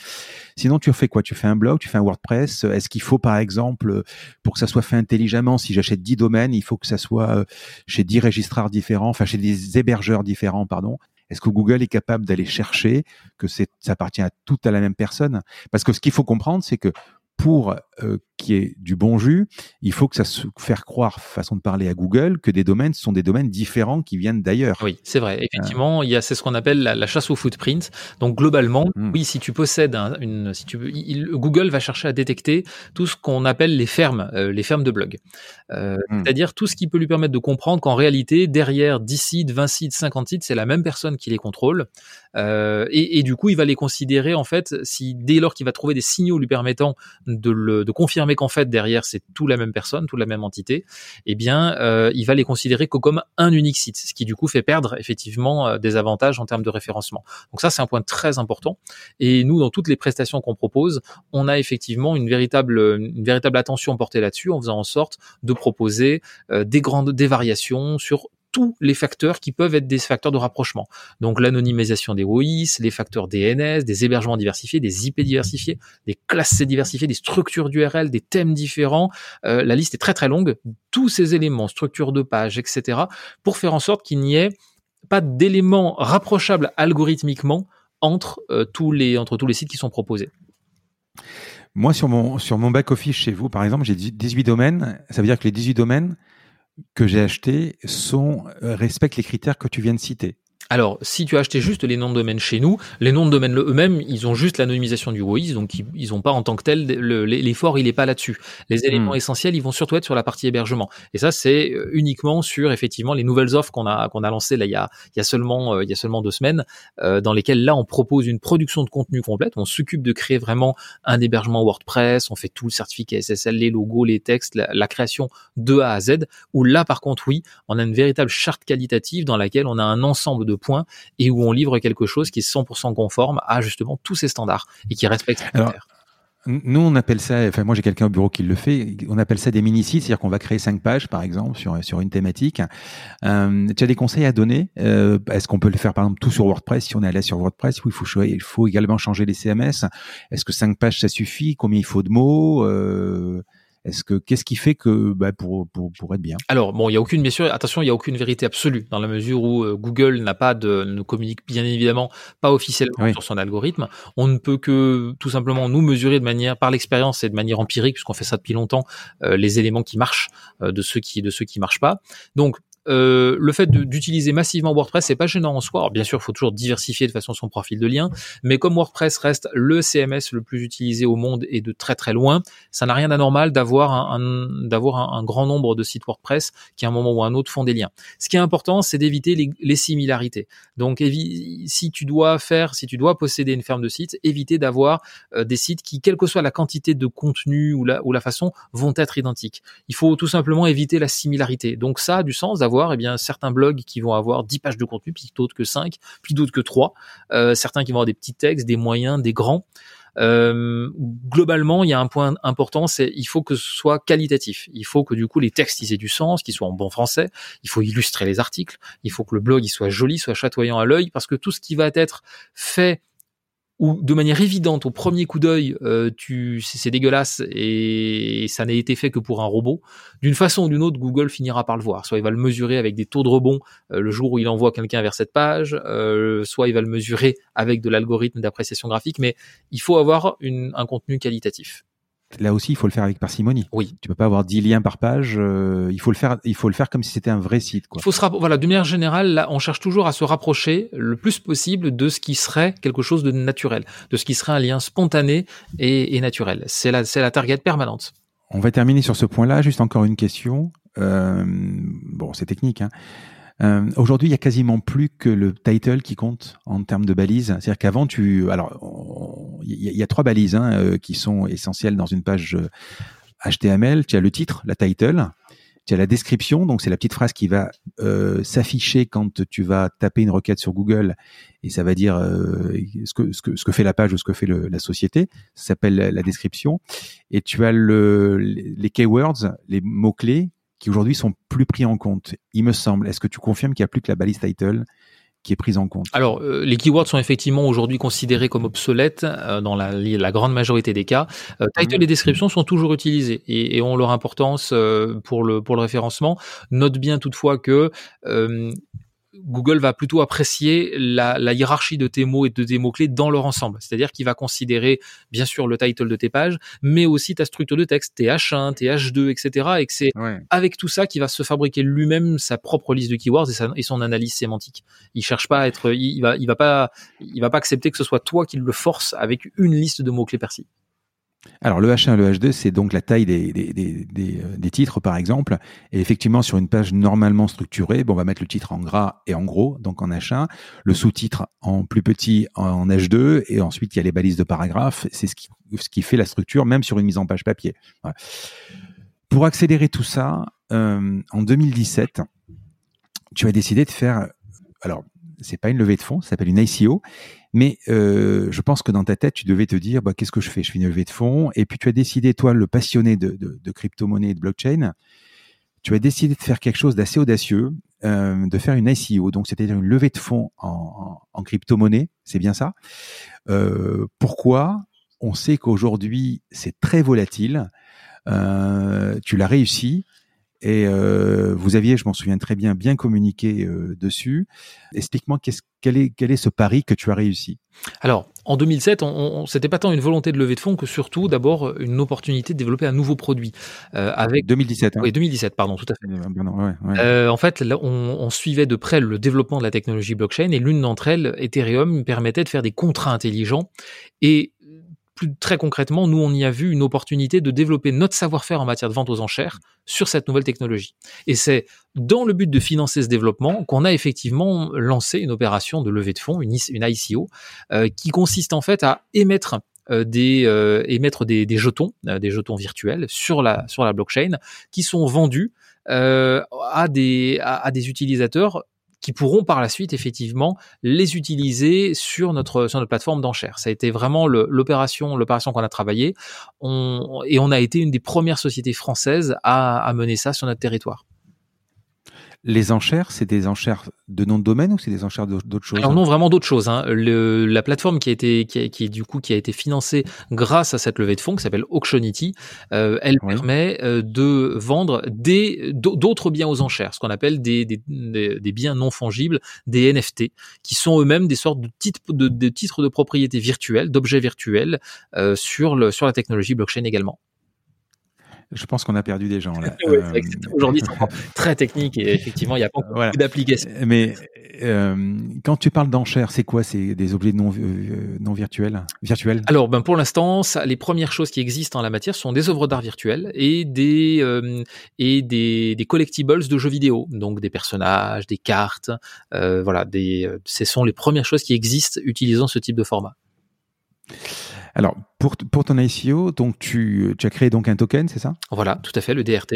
Sinon, tu en fais quoi? Tu fais un blog, tu fais un WordPress? Est-ce qu'il faut, par exemple, pour que ça soit fait intelligemment, si j'achète 10 domaines, il faut que ça soit euh, chez 10 registrars différents, enfin chez des hébergeurs différents, pardon? Est-ce que Google est capable d'aller chercher que ça appartient à tout à la même personne? Parce que ce qu'il faut comprendre, c'est que pour euh, qui est du bon jus, il faut que ça se faire croire, façon de parler à Google, que des domaines sont des domaines différents qui viennent d'ailleurs. Oui, c'est vrai. Effectivement, il y a c'est ce qu'on appelle la, chasse au footprint. Donc globalement, hmm. oui, si tu possèdes une, si tu Google va chercher à détecter tout ce qu'on appelle les fermes, euh, les fermes de blog. Euh, hmm. C'est-à-dire tout ce qui peut lui permettre de comprendre qu'en réalité, derrière 10 sites, 20 sites, 50 sites, c'est la même personne qui les contrôle. Euh, et, et, du coup, il va les considérer en fait, si dès lors qu'il va trouver des signaux lui permettant de, le, de confirmer qu'en fait derrière c'est tout la même personne, tout la même entité, eh bien, euh, il va les considérer que comme un unique site, ce qui du coup fait perdre effectivement euh, des avantages en termes de référencement. Donc ça, c'est un point très important. Et nous, dans toutes les prestations qu'on propose, on a effectivement une véritable, une véritable attention portée là-dessus, en faisant en sorte de proposer euh, des grandes, des variations sur tous les facteurs qui peuvent être des facteurs de rapprochement. Donc l'anonymisation des OIS, les facteurs DNS, des hébergements diversifiés, des IP diversifiés, des classes diversifiées, des structures d'URL, des thèmes différents. Euh, la liste est très très longue. Tous ces éléments, structure de page, etc., pour faire en sorte qu'il n'y ait pas d'éléments rapprochables algorithmiquement entre, euh, tous les, sites qui sont proposés. Moi, sur mon, sur mon back-office chez vous, par exemple, j'ai 18 domaines. Ça veut dire que les 18 domaines, que j'ai achetés sont, euh, respectent les critères que tu viens de citer. Alors, si tu as acheté juste les noms de domaine chez nous, les noms de domaine eux-mêmes, ils ont juste l'anonymisation du WOIS, donc ils n'ont pas en tant que tel, l'effort, il n'est pas là-dessus. Les hmm. éléments essentiels, ils vont surtout être sur la partie hébergement. Et ça, c'est euh, uniquement sur, effectivement, les nouvelles offres qu'on a, qu'on a lancées là, il y a, il y a seulement, euh, il y a seulement deux semaines, euh, dans lesquelles là, on propose une production de contenu complète. On s'occupe de créer vraiment un hébergement WordPress, on fait tout le certificat SSL, les logos, les textes, la, la création de A à Z, où là, par contre, oui, on a une véritable charte qualitative dans laquelle on a un ensemble de points et où on livre quelque chose qui est 100% conforme à justement tous ces standards et qui respecte les critères. Nous, on appelle ça, enfin moi j'ai quelqu'un au bureau qui le fait, on appelle ça des mini-sites, c'est-à-dire qu'on va créer cinq pages par exemple sur, sur une thématique. Euh, tu as des conseils à donner? Euh, Est-ce qu'on peut le faire par exemple tout sur WordPress si on est à l'aise sur WordPress Oui, il faut, il faut également changer les CMS. Est-ce que cinq pages ça suffit? Combien il faut de mots? Euh, est-ce que qu'est-ce qui fait que bah, pour, pour, pour être bien? Alors bon, il y a aucune bien sûr attention, il y a aucune vérité absolue dans la mesure où euh, Google n'a pas de ne communique bien évidemment pas officiellement sur son algorithme. On ne peut que tout simplement nous mesurer de manière par l'expérience et de manière empirique puisqu'on fait ça depuis longtemps euh, les éléments qui marchent euh, de ceux qui de ceux qui marchent pas. Donc euh, le fait d'utiliser massivement WordPress, c'est pas gênant en soi. Alors, bien sûr, il faut toujours diversifier de façon son profil de lien, mais comme WordPress reste le CMS le plus utilisé au monde et de très très loin, ça n'a rien d'anormal d'avoir un, un, grand nombre de sites WordPress qui à un moment ou à un autre font des liens. Ce qui est important, c'est d'éviter les, similarités. Donc, si tu dois faire, si tu dois posséder une ferme de sites, éviter d'avoir euh, des sites qui, quelle que soit la quantité de contenu ou la, ou la façon, vont être identiques. Il faut tout simplement éviter la similarité. Donc, ça a du sens d'avoir eh bien, certains blogs qui vont avoir 10 pages de contenu, puis d'autres que 5, puis d'autres que 3. Euh, certains qui vont avoir des petits textes, des moyens, des grands. Euh, globalement, il y a un point important, c'est il faut que ce soit qualitatif. Il faut que du coup les textes aient du sens, qu'ils soient en bon français. Il faut illustrer les articles. Il faut que le blog il soit joli, soit chatoyant à l'œil, parce que tout ce qui va être fait où de manière évidente, au premier coup d'œil, euh, c'est dégueulasse et ça n'a été fait que pour un robot, d'une façon ou d'une autre, Google finira par le voir. Soit il va le mesurer avec des taux de rebond euh, le jour où il envoie quelqu'un vers cette page, euh, soit il va le mesurer avec de l'algorithme d'appréciation graphique, mais il faut avoir un contenu qualitatif là aussi, il faut le faire avec parcimonie. Oui. Tu peux pas avoir 10 liens par page. Euh, il faut le faire. Il faut le faire comme si c'était un vrai site. Quoi. Il faut se voilà. De manière générale, là, on cherche toujours à se rapprocher le plus possible de ce qui serait quelque chose de naturel, de ce qui serait un lien spontané et, et naturel. C'est la, c'est la target permanente. On va terminer sur ce point-là. Juste encore une question. Euh, bon, c'est technique. Hein. Euh, Aujourd'hui, il y a quasiment plus que le title qui compte en termes de balises. C'est-à-dire qu'avant, tu, alors, il y, a trois balises hein, euh, qui sont essentielles dans une page HTML. Euh, tu as le titre, la title. Tu as la description, donc c'est la petite phrase qui va euh, s'afficher quand tu vas taper une requête sur Google et ça va dire ce, que, ce, que, ce que fait la page ou ce que fait la société. Ça s'appelle la, description. Et tu as le, les keywords, les mots-clés qui aujourd'hui sont plus pris en compte, il me semble. Est-ce que tu confirmes qu'il n'y a plus que la balise title qui est prise en compte? Alors, euh, les keywords sont effectivement aujourd'hui considérés comme obsolètes euh, dans la, la, grande majorité des cas. Euh, title mhm. et description sont toujours utilisés et, et ont leur importance pour le pour le référencement. Note bien toutefois que Google va plutôt apprécier la, hiérarchie de tes mots et de tes mots-clés dans leur ensemble. C'est-à-dire qu'il va considérer, bien sûr, le title de tes pages, mais aussi ta structure de texte, tes H1, tes H2, etc. Et que c'est avec tout ça qu'il va se fabriquer lui-même sa propre liste de keywords et, son analyse sémantique. Il cherche pas à être, il, va, il va pas, il va pas accepter que ce soit toi qui le force avec une liste de mots-clés précis. Alors le H1 et le H2, c'est donc la taille euh, des, titres, par exemple. Et effectivement, sur une page normalement structurée, bon, on va mettre le titre en gras et en gros, donc en H1, le sous-titre en plus petit en H2, et ensuite il y a les balises de paragraphes. C'est ce qui, ce qui fait la structure, même sur une mise en page papier. Pour accélérer tout ça, euh, en 2017, tu as décidé de faire, alors c'est pas une levée de fonds, ça s'appelle une ICO, mais euh, je pense que dans ta tête, tu devais te dire, bah, qu'est-ce que je fais? Je fais une levée de fonds. Et puis tu as décidé, toi, le passionné de, crypto-monnaie et de blockchain, tu as décidé de faire quelque chose d'assez audacieux, euh, de faire une ICO, donc c'est-à-dire une levée de fonds en, crypto-monnaie, c'est bien ça. Euh, pourquoi? On sait qu'aujourd'hui, c'est très volatile. Tu l'as réussi. Et euh, vous aviez, je m'en souviens très bien, bien communiqué euh, dessus. Explique-moi quel, est, quel est ce pari que tu as réussi? Alors, en 2007, on, on c'était pas tant une volonté de lever de fonds que surtout, d'abord, une opportunité de développer un nouveau produit. Euh, avec 2017. Hein. Oui, 2017, pardon, tout à fait. Euh, en fait, là, on, on, suivait de près le développement de la technologie blockchain et l'une d'entre elles, Ethereum, permettait de faire des contrats intelligents et très concrètement, nous, on y a vu une opportunité de développer notre savoir-faire en matière de vente aux enchères sur cette nouvelle technologie. Et c'est dans le but de financer ce développement qu'on a effectivement lancé une opération de levée de fonds, une, ICO, euh, qui consiste en fait à émettre euh, des euh, des, jetons, des jetons virtuels sur la blockchain, qui sont vendus à, des utilisateurs qui pourront par la suite effectivement les utiliser sur notre sur notre plateforme d'enchères. Ça a été vraiment l'opération l'opération qu'on a travaillé on, et on a été une des premières sociétés françaises à, à mener ça sur notre territoire. Les enchères, c'est des enchères de nom de domaine ou c'est des enchères d'autres choses? Alors non, vraiment d'autres choses. Hein. Le, la plateforme qui a été, qui, a, qui, du coup, qui a été financée grâce à cette levée de fonds, qui s'appelle Auctionity, euh, elle permet euh, de vendre des d'autres biens aux enchères, ce qu'on appelle des, des, des, biens non fongibles, des NFT, qui sont eux-mêmes des sortes de titres de, de titres de propriété virtuels, d'objets virtuels euh, sur le sur la technologie blockchain également. Je pense qu'on a perdu des gens là. Euh, aujourd'hui, c'est très technique et effectivement, il n'y a pas beaucoup d'applications. Mais euh, quand tu parles d'enchères, c'est quoi? C'est des objets non, euh, non virtuels, virtuels? Alors, ben pour l'instant, les premières choses qui existent en la matière sont des œuvres d'art virtuelles et des euh, et des, des, collectibles de jeux vidéo, donc des personnages, des cartes, euh, voilà, des. Ce sont les premières choses qui existent utilisant ce type de format. Alors, pour, pour ton ICO, donc tu, tu as créé donc un token, c'est ça? Voilà, tout à fait, le DRT.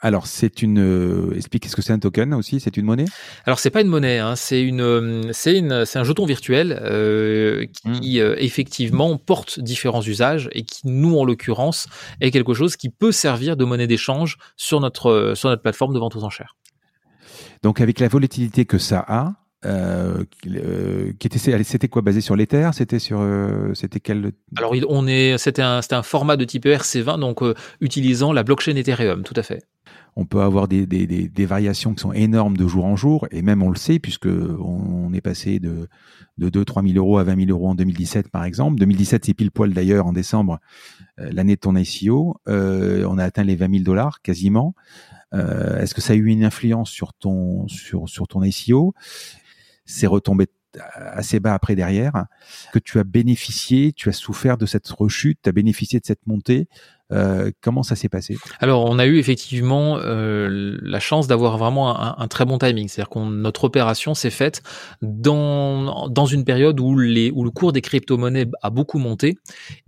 alors, c'est une. Euh, explique ce que c'est un token aussi? C'est une monnaie? Alors, c'est pas une monnaie. Hein, c'est une. Euh, c'est une. C'est un jeton virtuel euh, qui hmm. effectivement porte différents usages et qui, nous en l'occurrence, est quelque chose qui peut servir de monnaie d'échange sur notre sur notre plateforme de vente aux enchères. Donc, avec la volatilité que ça a, qui était, c'était quoi basé sur l'Ether C'était sur, c'était quel Alors on est, c'était un, c'était un format de type ERC20, donc utilisant la blockchain Ethereum, tout à fait on peut avoir des, des, des, variations qui sont énormes de jour en jour, et même on le sait, puisque on est passé de, de 2-3 000 euros à 20 000 euros en 2017, par exemple. 2017, c'est pile poil d'ailleurs en décembre, euh, l'année de ton ICO. Euh, on a atteint les 20 000 dollars quasiment. Euh, Est-ce que ça a eu une influence sur ton, sur, sur ton ICO C'est retombé assez bas après derrière, que tu as bénéficié, tu as souffert de cette rechute, tu as bénéficié de cette montée. Euh, comment ça s'est passé? Alors, on a eu effectivement euh, la chance d'avoir vraiment un, très bon timing. C'est-à-dire que notre opération s'est faite dans, dans une période où, les, où le cours des crypto-monnaies a beaucoup monté.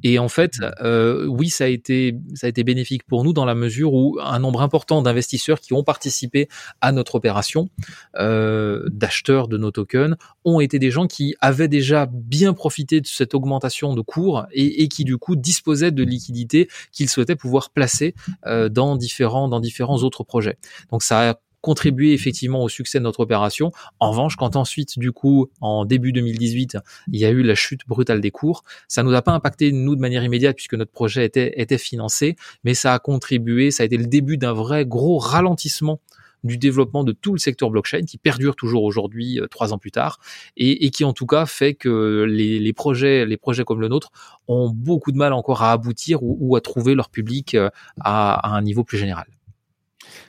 Et en fait, euh, oui, ça a, été, ça a été bénéfique pour nous dans la mesure où un nombre important d'investisseurs qui ont participé à notre opération, d'acheteurs de nos tokens, ont été des gens qui avaient déjà bien profité de cette augmentation de cours et, et qui du coup disposaient de liquidités qu'ils souhaitait pouvoir placer euh, dans différents dans différents autres projets. Donc ça a contribué effectivement au succès de notre opération. En revanche, quand ensuite, du coup, en début 2018, il y a eu la chute brutale des cours, ça nous a pas impacté nous de manière immédiate puisque notre projet était était financé, mais ça a contribué, ça a été le début d'un vrai gros ralentissement du développement de tout le secteur blockchain qui perdure toujours aujourd'hui, euh, trois ans plus tard, et, qui en tout cas fait que les, projets, les projets comme le nôtre ont beaucoup de mal encore à aboutir ou, à trouver leur public euh, à, un niveau plus général.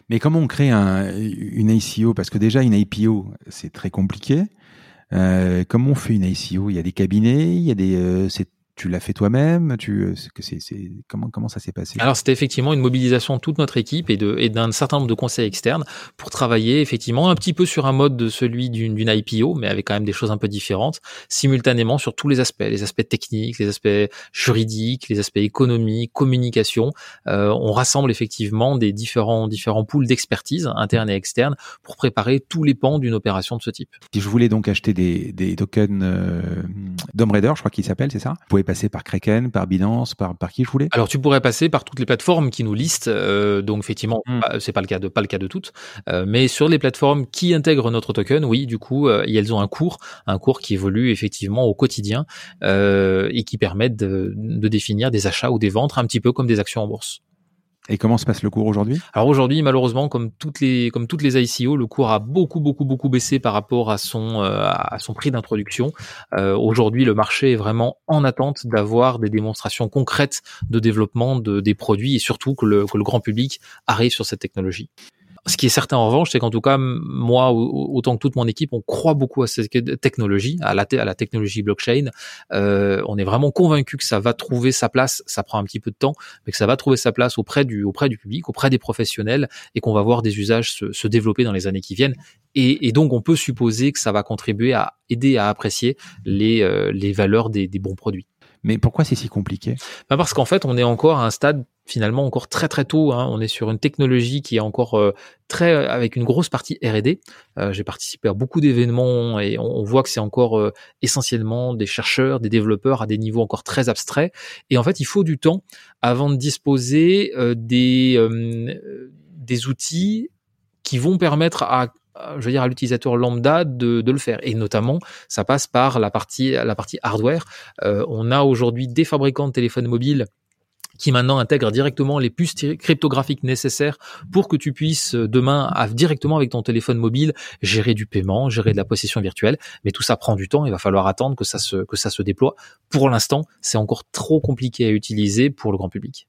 Mais comment on crée une ICO Parce que déjà, une IPO, c'est très compliqué. Euh, comment on fait une ICO Il y a des cabinets, il y a des, tu l'as fait toi-même Tu euh, c'est, comment comment ça s'est passé? Alors c'était effectivement une mobilisation de toute notre équipe et de et d'un certain nombre de conseils externes pour travailler effectivement un petit peu sur un mode de celui d'une, d'une IPO, mais avec quand même des choses un peu différentes, simultanément sur tous les aspects, les aspects techniques, les aspects juridiques, les aspects économiques, communication. Euh, on rassemble effectivement des différents différents pools d'expertise internes et externes pour préparer tous les pans d'une opération de ce type. Si je voulais donc acheter des, des tokens euh, je crois qu'il s'appelle, c'est ça? Passer par Kraken, par Binance, par, par qui je voulais Alors tu pourrais passer par toutes les plateformes qui nous listent. Euh, donc effectivement, hmm. c'est pas le cas de pas le cas de toutes, euh, mais sur les plateformes qui intègrent notre token, oui, du coup, euh, elles ont un cours, un cours qui évolue effectivement au quotidien et qui permettent de, de définir des achats ou des ventes un petit peu comme des actions en bourse. Et comment se passe le cours aujourd'hui? Alors aujourd'hui, malheureusement, comme toutes les comme toutes les ICO, le cours a beaucoup beaucoup beaucoup baissé par rapport à son euh, à son prix d'introduction. Euh, aujourd'hui, le marché est vraiment en attente d'avoir des démonstrations concrètes de développement de des produits et surtout que le que le grand public arrive sur cette technologie. Ce qui est certain en revanche, c'est qu'en tout cas, moi, autant que toute mon équipe, on croit beaucoup à cette technologie, à la, technologie blockchain. Euh, on est vraiment convaincu que ça va trouver sa place. Ça prend un petit peu de temps, mais que ça va trouver sa place auprès du, public, auprès des professionnels, et qu'on va voir des usages se, développer dans les années qui viennent. Et, donc, on peut supposer que ça va contribuer à aider à apprécier les, euh, valeurs des bons produits. Mais pourquoi c'est si compliqué? Bah Parce qu'en fait, on est encore à un stade finalement encore très très tôt. Hein. On est sur une technologie qui est encore euh, très avec une grosse partie R&D. Euh, J'ai participé à beaucoup d'événements et on, voit que c'est encore euh, essentiellement des chercheurs, des développeurs à des niveaux encore très abstraits. Et en fait, il faut du temps avant de disposer euh, des des outils qui vont permettre à je veux dire à l'utilisateur lambda de, le faire et notamment ça passe par la partie hardware on a aujourd'hui des fabricants de téléphones mobiles qui maintenant intègre directement les puces cryptographiques nécessaires pour que tu puisses euh, demain directement avec ton téléphone mobile gérer du paiement, gérer de la possession virtuelle. Mais tout ça prend du temps. Il va falloir attendre que ça se que ça se déploie. Pour l'instant, c'est encore trop compliqué à utiliser pour le grand public.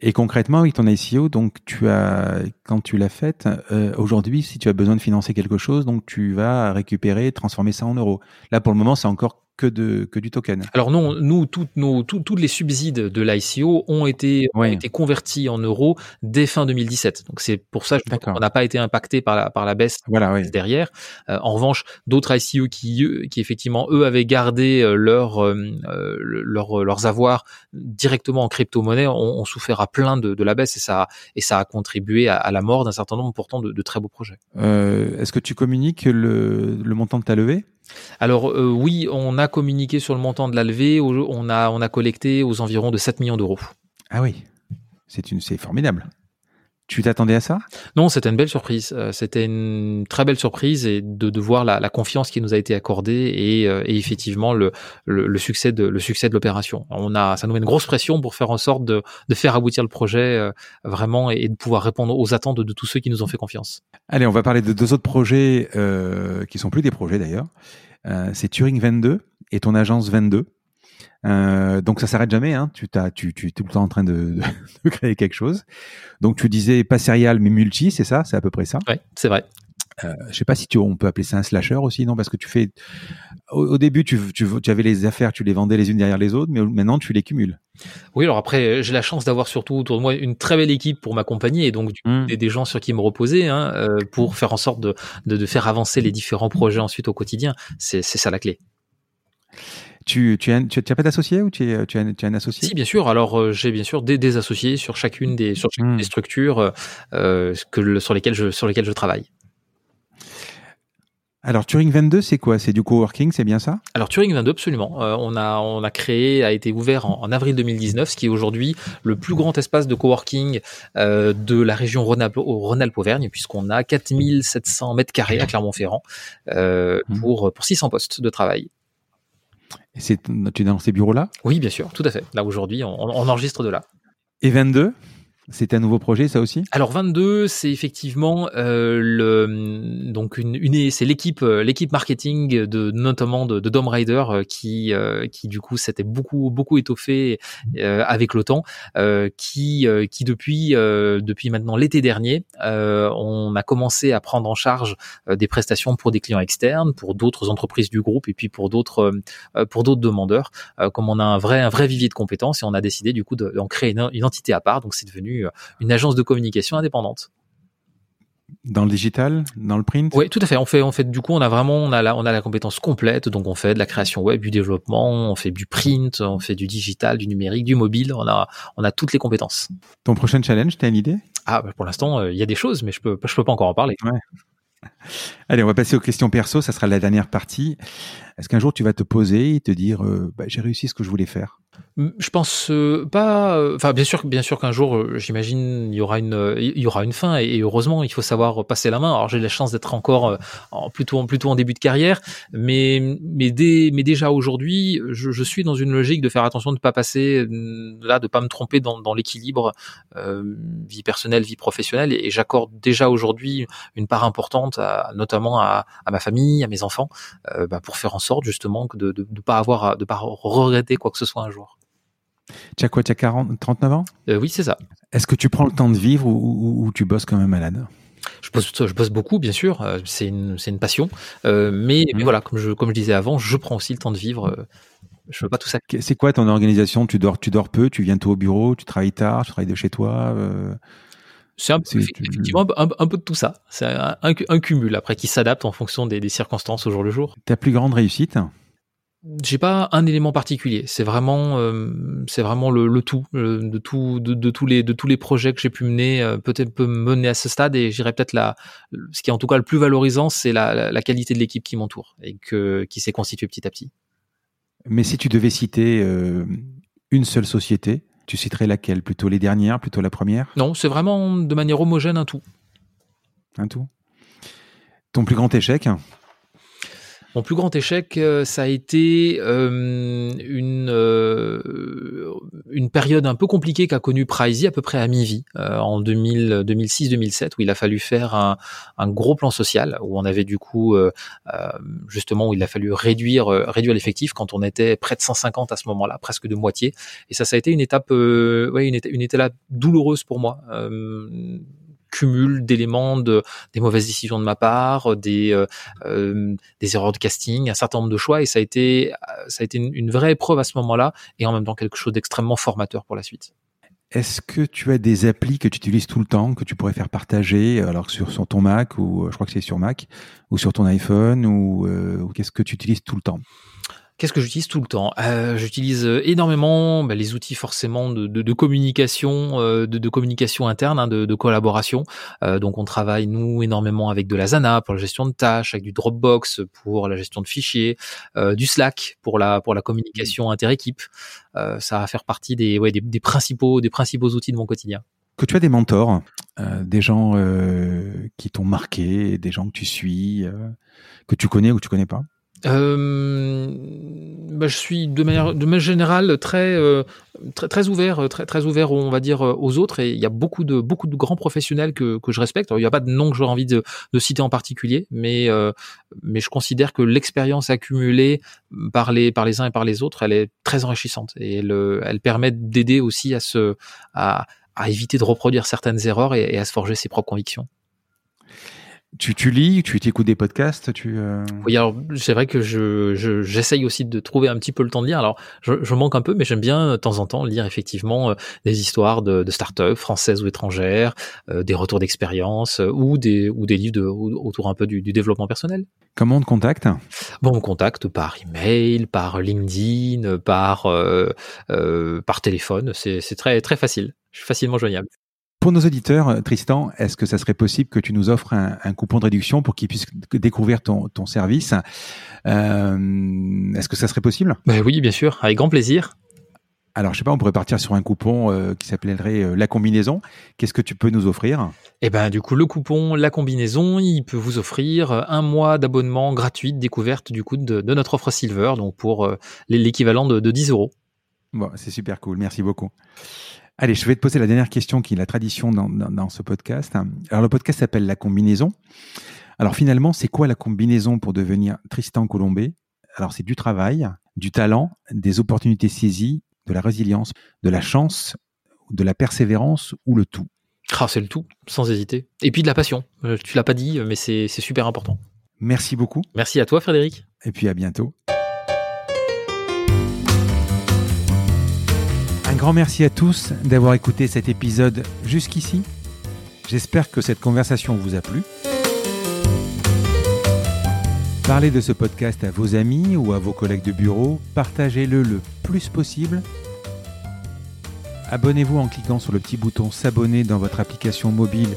Et concrètement, avec ton ICO, donc tu as, quand tu l'as faite, euh, aujourd'hui, si tu as besoin de financer quelque chose, donc tu vas récupérer, transformer ça en euros. Là, pour le moment, c'est encore que, de, que du token. Alors non, nous, toutes nos, tous les subsides de l'ICO ont été, ont été convertis en euros dès fin 2017. Donc c'est pour ça qu'on n'a pas été impacté par la, par la baisse voilà, derrière. Euh, en revanche, d'autres ICO qui, qui effectivement, eux, avaient gardé euh, leur, euh, leur, leurs avoirs directement en crypto-monnaie ont, ont, souffert à plein de, de, la baisse et ça, et ça a contribué à, la mort d'un certain nombre pourtant de, de très beaux projets. Est-ce que tu communiques le, le montant de ta levée alors euh, oui, on a communiqué sur le montant de la levée, on a, on a collecté aux environs de 7 millions d'euros. Ah oui, c'est, formidable. Tu t'attendais à ça? Non, c'était une belle surprise. Euh, c'était une très belle surprise et de, de voir la, la, confiance qui nous a été accordée et, euh, et effectivement le, le, le, succès de le succès de l'opération. On a, ça nous met une grosse pression pour faire en sorte de, de faire aboutir le projet euh, vraiment et, de pouvoir répondre aux attentes de, tous ceux qui nous ont fait confiance. Allez, on va parler de deux autres projets euh, qui sont plus des projets d'ailleurs. c'est Turing 22 et ton agence 22. Euh, donc ça s'arrête jamais. Hein. Tu, t'as, tu, tu es tout le temps en train de, de, créer quelque chose. Donc tu disais pas serial mais multi, c'est ça? C'est à peu près ça? Oui, c'est vrai. Euh, je sais pas si tu, on peut appeler ça un slasher aussi, non? Parce que tu fais. Au, début, tu, tu, tu, avais les affaires, tu les vendais les unes derrière les autres, mais maintenant tu les cumules. Oui, alors après, j'ai la chance d'avoir surtout autour de moi une très belle équipe pour m'accompagner et donc mmh. des, gens sur qui me reposer hein, euh, pour faire en sorte de, de, de, faire avancer les différents projets ensuite au quotidien. C'est, c'est ça la clé. Tu, tu, as, tu, as pas d'associé ou tu, es, tu, as, tu as un associé? Si, bien sûr. Alors, euh, j'ai bien sûr des, des, associés sur chacune des, sur chacune des structures euh, que, sur, lesquelles je, sur lesquelles je travaille. Alors Turing 22, c'est quoi? C'est du coworking, c'est bien ça? Alors Turing 22, absolument. Euh, on a on a créé, a été ouvert en, avril 2019, ce qui est aujourd'hui le plus grand espace de coworking euh, de la région Rhône-Alpes-Auvergne, puisqu'on a 4700 mètres carrés à Clermont-Ferrand euh, hmm. pour pour 600 postes de travail. Et c'est, tu es dans ces bureaux-là? Oui, bien sûr, tout à fait. Là, aujourd'hui, on, on enregistre de là. Et 22 c'est un nouveau projet, ça aussi? Alors 22, c'est effectivement euh, le donc une, une c'est l'équipe euh, l'équipe marketing de notamment de, de Dom Rider euh, qui euh, qui du coup s'était beaucoup beaucoup étoffé euh, avec le temps, euh, qui qui depuis depuis maintenant l'été dernier, on a commencé à prendre en charge des prestations pour des clients externes, pour d'autres entreprises du groupe et puis pour d'autres pour d'autres demandeurs. comme on a un vrai un vrai vivier de compétences et on a décidé du coup d'en créer une, une entité à part, donc c'est devenu euh, une agence de communication indépendante. Dans le digital, dans le print? Oui, tout à fait. On fait, on fait, du coup, on a vraiment, on a la, on a la compétence complète. Donc, on fait de la création web, du développement, on fait du print, on fait du digital, du numérique, du mobile. On a, on a toutes les compétences. Ton prochain challenge, tu as une idée? Ah, bah, pour l'instant, euh, il y a des choses, mais je peux, je peux pas encore en parler. Allez, on va passer aux questions perso. Ça sera la dernière partie. Est-ce qu'un jour tu vas te poser et te dire, euh, bah, j'ai réussi ce que je voulais faire? Je pense euh, pas. Euh, enfin, bien sûr, bien sûr qu'un jour, j'imagine, il y aura une, il y aura une fin, et, heureusement, il faut savoir passer la main. Alors, j'ai la chance d'être encore en, plutôt, plutôt en début de carrière, mais, mais, dès, mais déjà aujourd'hui, je, suis dans une logique de faire attention de ne pas passer là, de pas me tromper dans, l'équilibre vie personnelle, vie professionnelle, et, j'accorde déjà aujourd'hui une part importante, notamment à, à, ma famille, à mes enfants, bah, pour faire en sorte justement de ne de, de pas avoir, de pas regretter quoi que ce soit un jour. Tu as quoi Tu as 40, 39 ans? Euh, Oui, c'est ça. Est-ce que tu prends le temps de vivre ou, tu bosses comme un malade? Je bosse, je bosse beaucoup, bien sûr. Euh, c'est une, une, passion. Euh, mais, mais, mmh. voilà, comme je, comme je disais avant, je prends aussi le temps de vivre. Je veux pas tout ça. C'est quoi ton organisation? Tu dors, tu dors peu Tu viens tôt au bureau Tu travailles tard Tu travailles de chez toi C'est effectivement un, un, peu de tout ça. C'est un, un, cumul après qui s'adapte en fonction des, des circonstances au jour le jour. Ta plus grande réussite j'ai pas un élément particulier. C'est vraiment, euh, c'est vraiment le, le tout, de tout, de, de, tous les, de tous les projets que j'ai pu mener, euh, peut-être peut mener à ce stade. Et j'irais peut-être la, ce qui est en tout cas le plus valorisant, c'est la, la, qualité de l'équipe qui m'entoure et que qui s'est constituée petit à petit. Mais si tu devais citer euh, une seule société, tu citerais laquelle? Plutôt les dernières, plutôt la première? Non, c'est vraiment de manière homogène un tout. Un tout? Ton plus grand échec? Mon plus grand échec, euh, ça a été euh, une, euh, une période un peu compliquée qu'a connue Pricey à peu près à mi-vie, en 2006-2007, où il a fallu faire un, un, gros plan social, où on avait du coup, justement, où il a fallu réduire, réduire l'effectif quand on était près de 150 à ce moment-là, presque de moitié. Et ça, ça a été une étape, ouais, une, une étape douloureuse pour moi cumul d'éléments de des mauvaises décisions de ma part, des euh, euh, des erreurs de casting, un certain nombre de choix et ça a été ça a été une, vraie épreuve à ce moment-là et en même temps quelque chose d'extrêmement formateur pour la suite. Est-ce que tu as des applis que tu utilises tout le temps, que tu pourrais faire partager, alors sur, sur ton Mac, ou je crois que c'est sur Mac, ou sur ton iPhone, euh, ou qu'est-ce que tu utilises tout le temps? Qu'est-ce que j'utilise tout le temps? Euh, J'utilise euh, énormément bah, les outils forcément de, de, de communication, euh, de, de, communication interne, hein, de, collaboration. Euh, donc on travaille nous énormément avec de la Zana pour la gestion de tâches, avec du Dropbox pour la gestion de fichiers, du Slack pour la pour la communication mmh. inter-équipe. ça va faire partie des, ouais, des, des principaux des principaux outils de mon quotidien que tu as des mentors des gens qui t'ont marqué, des gens que tu suis, que tu connais ou que tu connais pas? Euh, bah, je suis de manière, de manière générale très, euh, très, très ouvert, très, très ouvert, on va dire, aux autres. Et il y a beaucoup de, beaucoup de grands professionnels que, que je respecte. Il n'y a pas de nom que j'aurais envie de, de, citer en particulier, mais, euh, mais je considère que l'expérience accumulée par les, par les uns et par les autres, elle est très enrichissante et elle, elle permet d'aider aussi à se, à, à éviter de reproduire certaines erreurs et à se forger ses propres convictions. Tu, tu lis, tu écoutes des podcasts, tu. Euh... Oui, alors c'est vrai que je, j'essaye aussi de trouver un petit peu le temps de lire. Alors je, je manque un peu, mais j'aime bien de temps en temps lire effectivement euh, des histoires de, de start-up françaises ou étrangères, euh, des retours d'expérience euh, ou des ou des livres de, autour un peu du, du, développement personnel. Comment on te contacte? Bon, on me contacte par email, par LinkedIn, par par téléphone. C'est, c'est très très facile. Je suis facilement joignable. Pour nos auditeurs, Tristan, est-ce que ça serait possible que tu nous offres un, un coupon de réduction pour qu'ils puissent découvrir ton, ton service? Euh, Est-ce que ça serait possible? Ben Oui, bien sûr, avec grand plaisir. Alors, je sais pas, on pourrait partir sur un coupon euh, qui s'appellerait euh, la combinaison. Qu'est-ce que tu peux nous offrir? Eh ben, du coup, le coupon la combinaison, il peut vous offrir un mois d'abonnement gratuit, découverte du coup de, de, notre offre Silver, donc pour euh, l'équivalent de, de 10 euros. Bon, c'est super cool. Merci beaucoup. Allez, je vais te poser la dernière question qui est la tradition dans, dans, dans ce podcast. Alors, le podcast s'appelle La combinaison. Alors, finalement, c'est quoi la combinaison pour devenir Tristan Colombé Alors, c'est du travail, du talent, des opportunités saisies, de la résilience, de la chance, de la persévérance ou le tout? Ah, C'est le tout, sans hésiter. Et puis de la passion. Euh, tu l'as pas dit, mais c'est super important. Merci beaucoup. Merci à toi, Frédéric. Et puis à bientôt. Grand merci à tous d'avoir écouté cet épisode jusqu'ici. J'espère que cette conversation vous a plu. Parlez de ce podcast à vos amis ou à vos collègues de bureau, partagez-le le plus possible. Abonnez-vous en cliquant sur le petit bouton s'abonner dans votre application mobile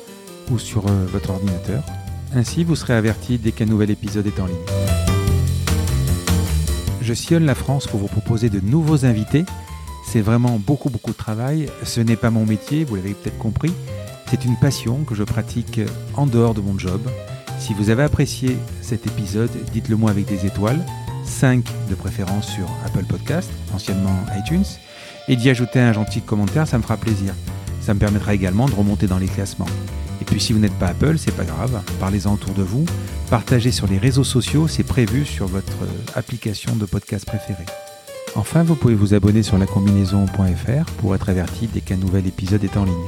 ou sur euh, votre ordinateur. Ainsi, vous serez averti dès qu'un nouvel épisode est en ligne. Je sillonne la France pour vous proposer de nouveaux invités c'est vraiment beaucoup, beaucoup de travail. Ce n'est pas mon métier, vous l'avez peut-être compris. C'est une passion que je pratique en dehors de mon job. Si vous avez apprécié cet épisode, dites-le moi avec des étoiles, 5 de préférence sur Apple Podcast, anciennement iTunes, et d'y ajouter un gentil commentaire, ça me fera plaisir. Ça me permettra également de remonter dans les classements. Et puis si vous n'êtes pas Apple, c'est pas grave, parlez-en autour de vous, partagez sur les réseaux sociaux, c'est prévu sur votre application de podcast préférée. Enfin, vous pouvez vous abonner sur lacombinaison.fr pour être averti dès qu'un nouvel épisode est en ligne.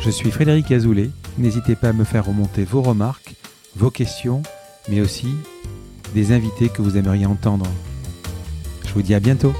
Je suis Frédéric Azoulay. N'hésitez pas à me faire remonter vos remarques, vos questions, mais aussi des invités que vous aimeriez entendre. Je vous dis à bientôt.